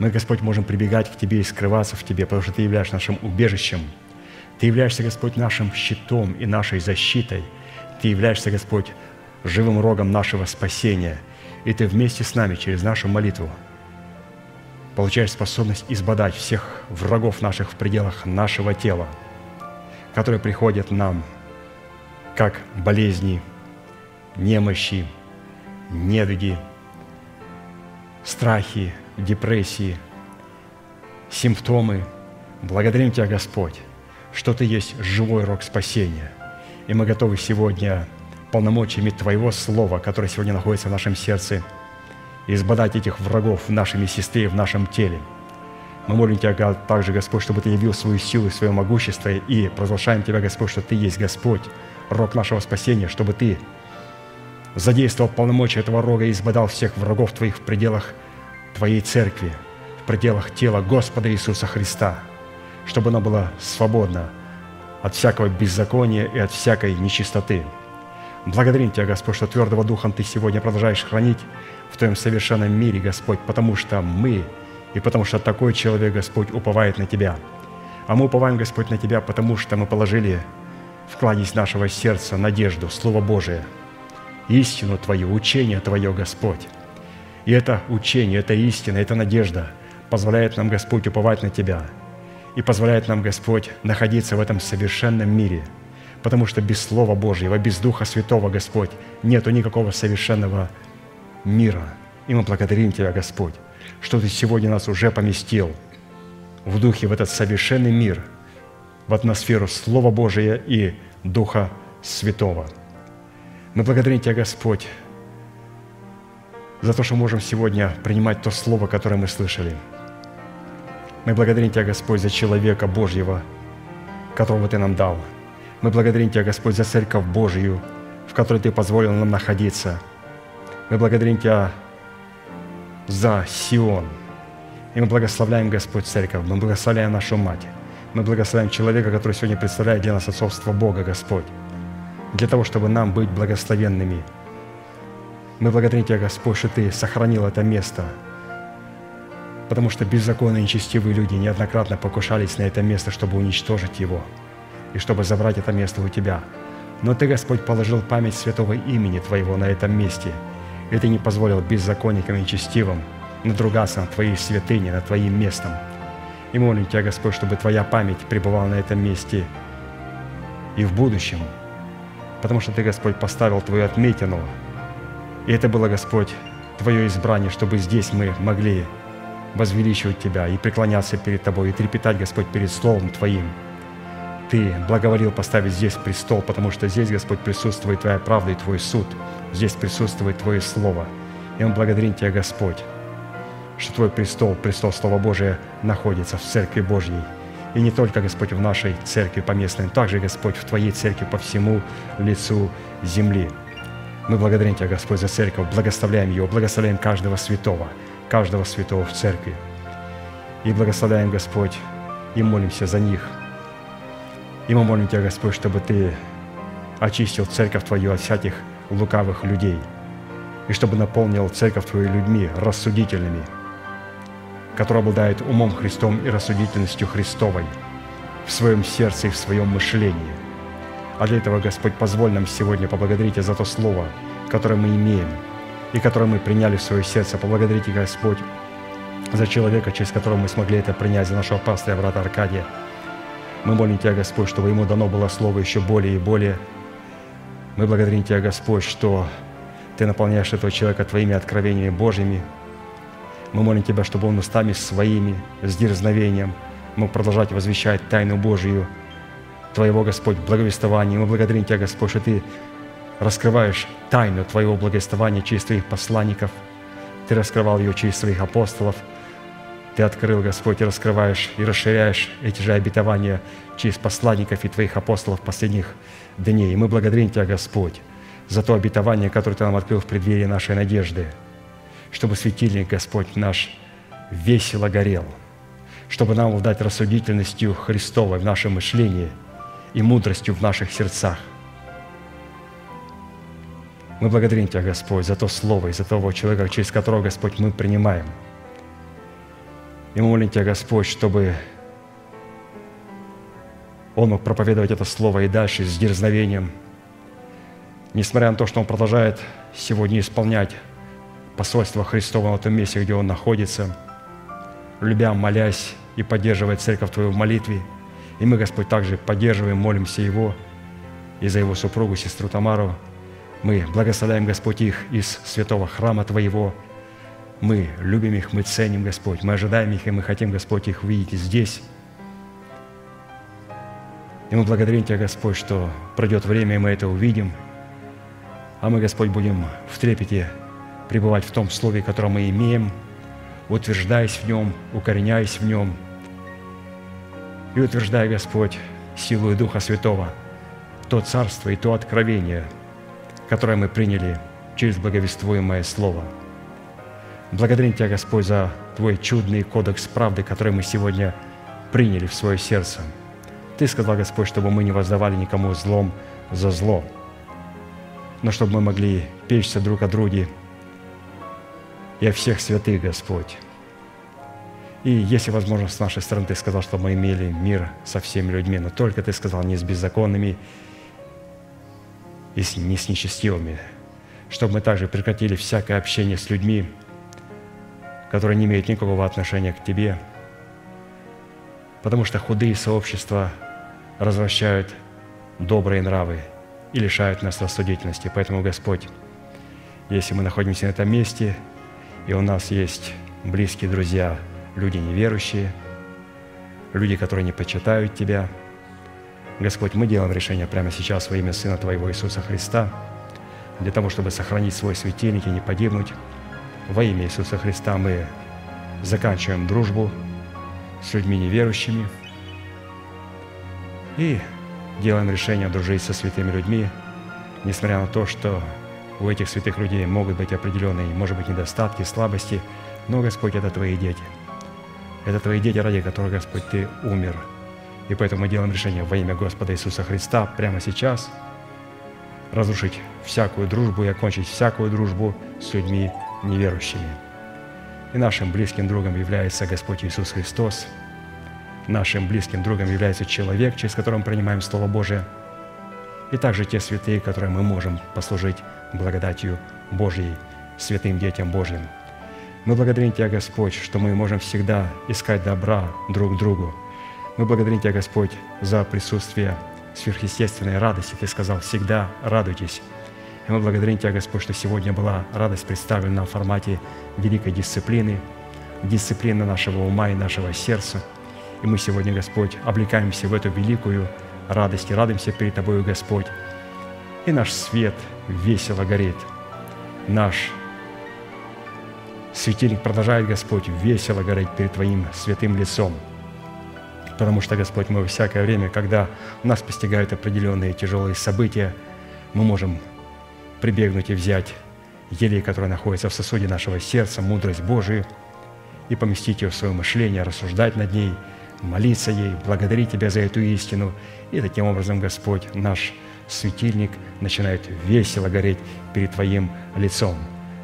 Мы, Господь, можем прибегать к Тебе и скрываться в Тебе, потому что Ты являешься нашим убежищем. Ты являешься, Господь, нашим щитом и нашей защитой. Ты являешься, Господь, живым рогом нашего спасения. И Ты вместе с нами через нашу молитву получаешь способность избодать всех врагов наших в пределах нашего тела, которые приходят нам как болезни, немощи, недуги, страхи, депрессии, симптомы. Благодарим Тебя, Господь, что Ты есть живой рог спасения. И мы готовы сегодня полномочиями Твоего Слова, которое сегодня находится в нашем сердце, избодать этих врагов в нашем естестве, в нашем теле. Мы молим Тебя также, Господь, чтобы Ты явил свою силу и свое могущество, и провозглашаем Тебя, Господь, что Ты есть Господь, рог нашего спасения, чтобы Ты задействовал полномочия этого рога и избодал всех врагов Твоих в пределах Твоей церкви, в пределах тела Господа Иисуса Христа, чтобы оно было свободно от всякого беззакония и от всякой нечистоты. Благодарим Тебя, Господь, что твердого духом Ты сегодня продолжаешь хранить в Твоем совершенном мире, Господь, потому что мы и потому что такой человек, Господь, уповает на Тебя. А мы уповаем, Господь, на Тебя, потому что мы положили в кладезь нашего сердца надежду, Слово Божие, истину Твою, учение Твое, Господь. И это учение, это истина, это надежда позволяет нам, Господь, уповать на Тебя и позволяет нам, Господь, находиться в этом совершенном мире, потому что без Слова Божьего, без Духа Святого, Господь, нету никакого совершенного мира. И мы благодарим Тебя, Господь, что Ты сегодня нас уже поместил в Духе, в этот совершенный мир, в атмосферу Слова Божия и Духа Святого. Мы благодарим Тебя, Господь, за то, что можем сегодня принимать то Слово, которое мы слышали. Мы благодарим Тебя, Господь, за человека Божьего, которого Ты нам дал. Мы благодарим Тебя, Господь, за Церковь Божью, в которой Ты позволил нам находиться. Мы благодарим Тебя за Сион. И мы благословляем, Господь, Церковь, мы благословляем нашу Мать. Мы благословляем человека, который сегодня представляет для нас отцовство Бога, Господь, для того, чтобы нам быть благословенными. Мы благодарим Тебя, Господь, что Ты сохранил это место, потому что беззаконные и нечестивые люди неоднократно покушались на это место, чтобы уничтожить его и чтобы забрать это место у Тебя. Но Ты, Господь, положил память святого имени Твоего на этом месте, и Ты не позволил беззаконникам и нечестивым надругаться над Твоей святыней, над Твоим местом. И молим Тебя, Господь, чтобы Твоя память пребывала на этом месте и в будущем, потому что Ты, Господь, поставил Твою отметину, и это было, Господь, Твое избрание, чтобы здесь мы могли возвеличивать Тебя и преклоняться перед Тобой, и трепетать, Господь, перед Словом Твоим. Ты благоволил поставить здесь престол, потому что здесь, Господь, присутствует Твоя правда и Твой суд. Здесь присутствует Твое Слово. И мы благодарим Тебя, Господь, что Твой престол, престол Слова Божия, находится в Церкви Божьей. И не только, Господь, в нашей церкви поместной, но также, Господь, в Твоей церкви по всему лицу земли. Мы благодарим Тебя, Господь, за церковь, благословляем ее, благословляем каждого святого, каждого святого в церкви. И благословляем, Господь, и молимся за них. И мы молим Тебя, Господь, чтобы Ты очистил церковь Твою от всяких лукавых людей, и чтобы наполнил церковь Твою людьми рассудительными – который обладает умом Христом и рассудительностью Христовой в своем сердце и в своем мышлении. А для этого, Господь, позволь нам сегодня поблагодарить за то Слово, которое мы имеем и которое мы приняли в свое сердце. Поблагодарите, Господь, за человека, через которого мы смогли это принять, за нашего пастыря, брата Аркадия. Мы молим Тебя, Господь, чтобы ему дано было Слово еще более и более. Мы благодарим Тебя, Господь, что Ты наполняешь этого человека Твоими откровениями Божьими, мы молим Тебя, чтобы Он устами своими, с дерзновением мог продолжать возвещать тайну Божию, Твоего, Господь, благовествования. Мы благодарим Тебя, Господь, что Ты раскрываешь тайну Твоего благовествования через Твоих посланников. Ты раскрывал ее через Своих апостолов. Ты открыл, Господь, и раскрываешь, и расширяешь эти же обетования через посланников и Твоих апостолов последних дней. И мы благодарим Тебя, Господь, за то обетование, которое Ты нам открыл в преддверии нашей надежды, чтобы светильник, Господь наш, весело горел, чтобы нам дать рассудительностью Христовой в нашем мышлении и мудростью в наших сердцах. Мы благодарим Тебя, Господь, за то Слово и за того человека, через которого, Господь, мы принимаем. И мы молим Тебя, Господь, чтобы он мог проповедовать это Слово и дальше с дерзновением, несмотря на то, что он продолжает сегодня исполнять посольство Христова на том месте, где он находится, любя, молясь и поддерживая церковь Твою в молитве. И мы, Господь, также поддерживаем, молимся Его и за Его супругу, сестру Тамару. Мы благословляем, Господь, их из святого храма Твоего. Мы любим их, мы ценим, Господь, мы ожидаем их, и мы хотим, Господь, их видеть здесь, и мы благодарим Тебя, Господь, что пройдет время, и мы это увидим. А мы, Господь, будем в трепете пребывать в том слове, которое мы имеем, утверждаясь в нем, укореняясь в нем. И утверждая, Господь, силу и Духа Святого, то царство и то откровение, которое мы приняли через благовествуемое Слово. Благодарим Тебя, Господь, за Твой чудный кодекс правды, который мы сегодня приняли в свое сердце – ты сказал, Господь, чтобы мы не воздавали никому злом за зло, но чтобы мы могли печься друг о друге и о всех святых, Господь. И если возможно, с нашей стороны Ты сказал, что мы имели мир со всеми людьми, но только Ты сказал не с беззаконными и не с нечестивыми, чтобы мы также прекратили всякое общение с людьми, которые не имеют никакого отношения к Тебе, потому что худые сообщества развращают добрые нравы и лишают нас рассудительности. Поэтому, Господь, если мы находимся на этом месте, и у нас есть близкие друзья, люди неверующие, люди, которые не почитают Тебя, Господь, мы делаем решение прямо сейчас во имя Сына Твоего Иисуса Христа, для того, чтобы сохранить свой светильник и не погибнуть. Во имя Иисуса Христа мы заканчиваем дружбу с людьми неверующими – и делаем решение дружить со святыми людьми, несмотря на то, что у этих святых людей могут быть определенные, может быть, недостатки, слабости, но, Господь, это Твои дети. Это Твои дети, ради которых, Господь, Ты умер. И поэтому мы делаем решение во имя Господа Иисуса Христа прямо сейчас разрушить всякую дружбу и окончить всякую дружбу с людьми неверующими. И нашим близким другом является Господь Иисус Христос – Нашим близким другом является человек, через которого мы принимаем Слово Божие, и также те святые, которые мы можем послужить благодатью Божьей, святым детям Божьим. Мы благодарим Тебя, Господь, что мы можем всегда искать добра друг другу. Мы благодарим Тебя, Господь, за присутствие сверхъестественной радости. Ты сказал, всегда радуйтесь. И мы благодарим Тебя, Господь, что сегодня была радость представлена в формате великой дисциплины, дисциплины нашего ума и нашего сердца – и мы сегодня, Господь, облекаемся в эту великую радость и радуемся перед Тобою, Господь. И наш свет весело горит. Наш светильник продолжает, Господь, весело гореть перед Твоим святым лицом. Потому что, Господь, мы всякое время, когда нас постигают определенные тяжелые события, мы можем прибегнуть и взять елей, которая находится в сосуде нашего сердца, мудрость Божию, и поместить ее в свое мышление, рассуждать над ней – молиться ей, благодарить Тебя за эту истину. И таким образом, Господь, наш светильник начинает весело гореть перед Твоим лицом.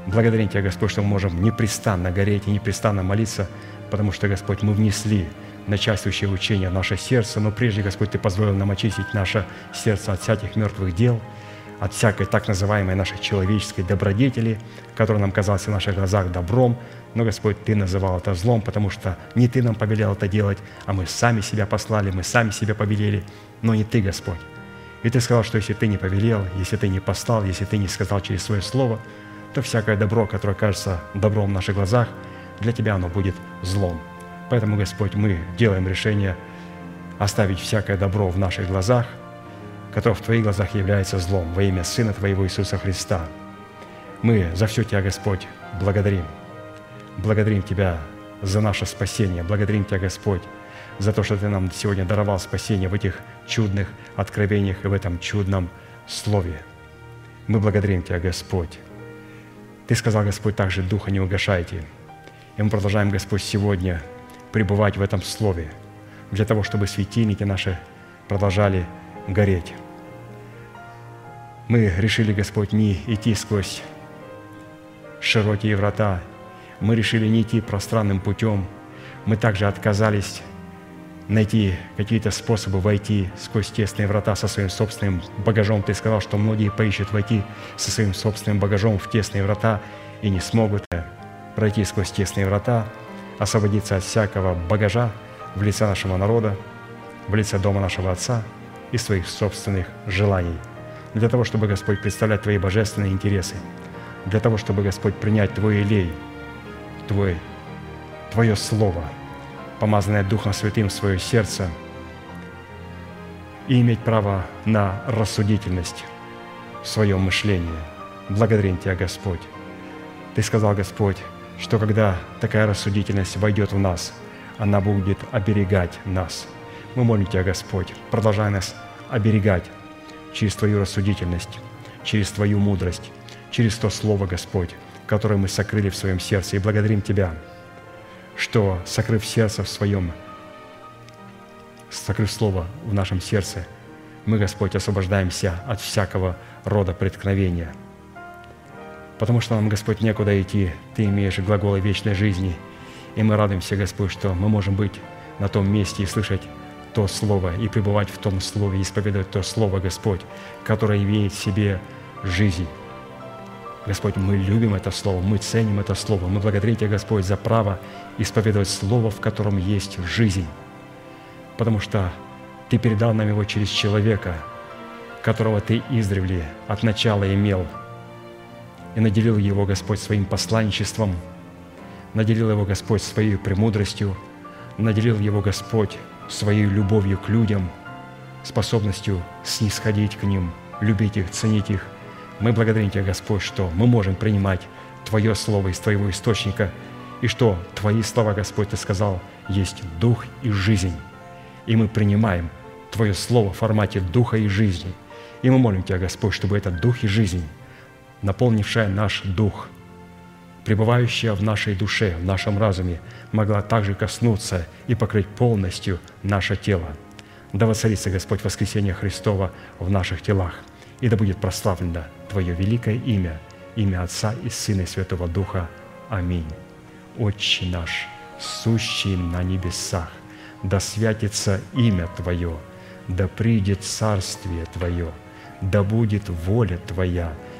Благодарим Тебя, Господь, что мы можем непрестанно гореть и непрестанно молиться, потому что, Господь, мы внесли начальствующее учение наше сердце, но прежде, Господь, Ты позволил нам очистить наше сердце от всяких мертвых дел – от всякой так называемой нашей человеческой добродетели, которая нам казалась в наших глазах добром, но, Господь, Ты называл это злом, потому что не Ты нам повелел это делать, а мы сами себя послали, мы сами себя повелели, но не Ты, Господь. И Ты сказал, что если Ты не повелел, если Ты не послал, если Ты не сказал через Свое Слово, то всякое добро, которое кажется добром в наших глазах, для Тебя оно будет злом. Поэтому, Господь, мы делаем решение оставить всякое добро в наших глазах – который в Твоих глазах является злом, во имя Сына Твоего Иисуса Христа. Мы за все Тебя, Господь, благодарим. Благодарим Тебя за наше спасение. Благодарим Тебя, Господь, за то, что Ты нам сегодня даровал спасение в этих чудных откровениях и в этом чудном Слове. Мы благодарим Тебя, Господь. Ты сказал, Господь, также Духа не угашайте. И мы продолжаем, Господь, сегодня пребывать в этом Слове, для того, чтобы светильники наши продолжали гореть. Мы решили, Господь, не идти сквозь широкие врата. Мы решили не идти пространным путем. Мы также отказались найти какие-то способы войти сквозь тесные врата со своим собственным багажом. Ты сказал, что многие поищут войти со своим собственным багажом в тесные врата и не смогут пройти сквозь тесные врата, освободиться от всякого багажа в лице нашего народа, в лице дома нашего Отца и своих собственных желаний, для того, чтобы, Господь, представлять Твои божественные интересы, для того, чтобы, Господь, принять Твой елей, Твой, Твое Слово – помазанное Духом Святым в свое сердце и иметь право на рассудительность в своем мышлении. Благодарим Тебя, Господь. Ты сказал, Господь, что когда такая рассудительность войдет в нас, она будет оберегать нас. Мы молим Тебя, Господь, продолжай нас оберегать через Твою рассудительность, через Твою мудрость, через то Слово, Господь, которое мы сокрыли в своем сердце. И благодарим Тебя – что, сокрыв сердце в своем, сокрыв Слово в нашем сердце, мы, Господь, освобождаемся от всякого рода преткновения. Потому что нам, Господь, некуда идти. Ты имеешь глаголы вечной жизни. И мы радуемся, Господь, что мы можем быть на том месте и слышать то Слово, и пребывать в том Слове, и исповедовать то Слово, Господь, которое имеет в себе жизнь Господь, мы любим это Слово, мы ценим это Слово. Мы благодарим Тебя, Господь, за право исповедовать Слово, в котором есть жизнь. Потому что Ты передал нам его через человека, которого Ты издревле от начала имел, и наделил его, Господь, своим посланничеством, наделил его, Господь, своей премудростью, наделил его, Господь, своей любовью к людям, способностью снисходить к ним, любить их, ценить их – мы благодарим Тебя, Господь, что мы можем принимать Твое Слово из Твоего источника, и что Твои слова, Господь, Ты сказал, есть Дух и жизнь. И мы принимаем Твое Слово в формате Духа и жизни. И мы молим Тебя, Господь, чтобы этот Дух и жизнь, наполнившая наш Дух, пребывающая в нашей душе, в нашем разуме, могла также коснуться и покрыть полностью наше тело. Да воцарится, Господь, воскресение Христова в наших телах – и да будет прославлено Твое великое имя, имя Отца и Сына и Святого Духа. Аминь. Отче наш, сущий на небесах, да святится имя Твое, да придет царствие Твое, да будет воля Твоя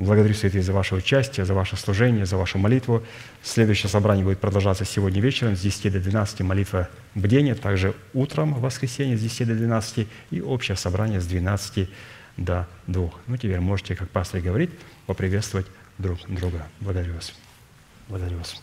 Благодарю, святые, за ваше участие, за ваше служение, за вашу молитву. Следующее собрание будет продолжаться сегодня вечером с 10 до 12 молитва бдения, также утром в воскресенье с 10 до 12 и общее собрание с 12 до 2. Ну, теперь можете, как пастор говорит, поприветствовать друг друга. Благодарю вас. Благодарю вас.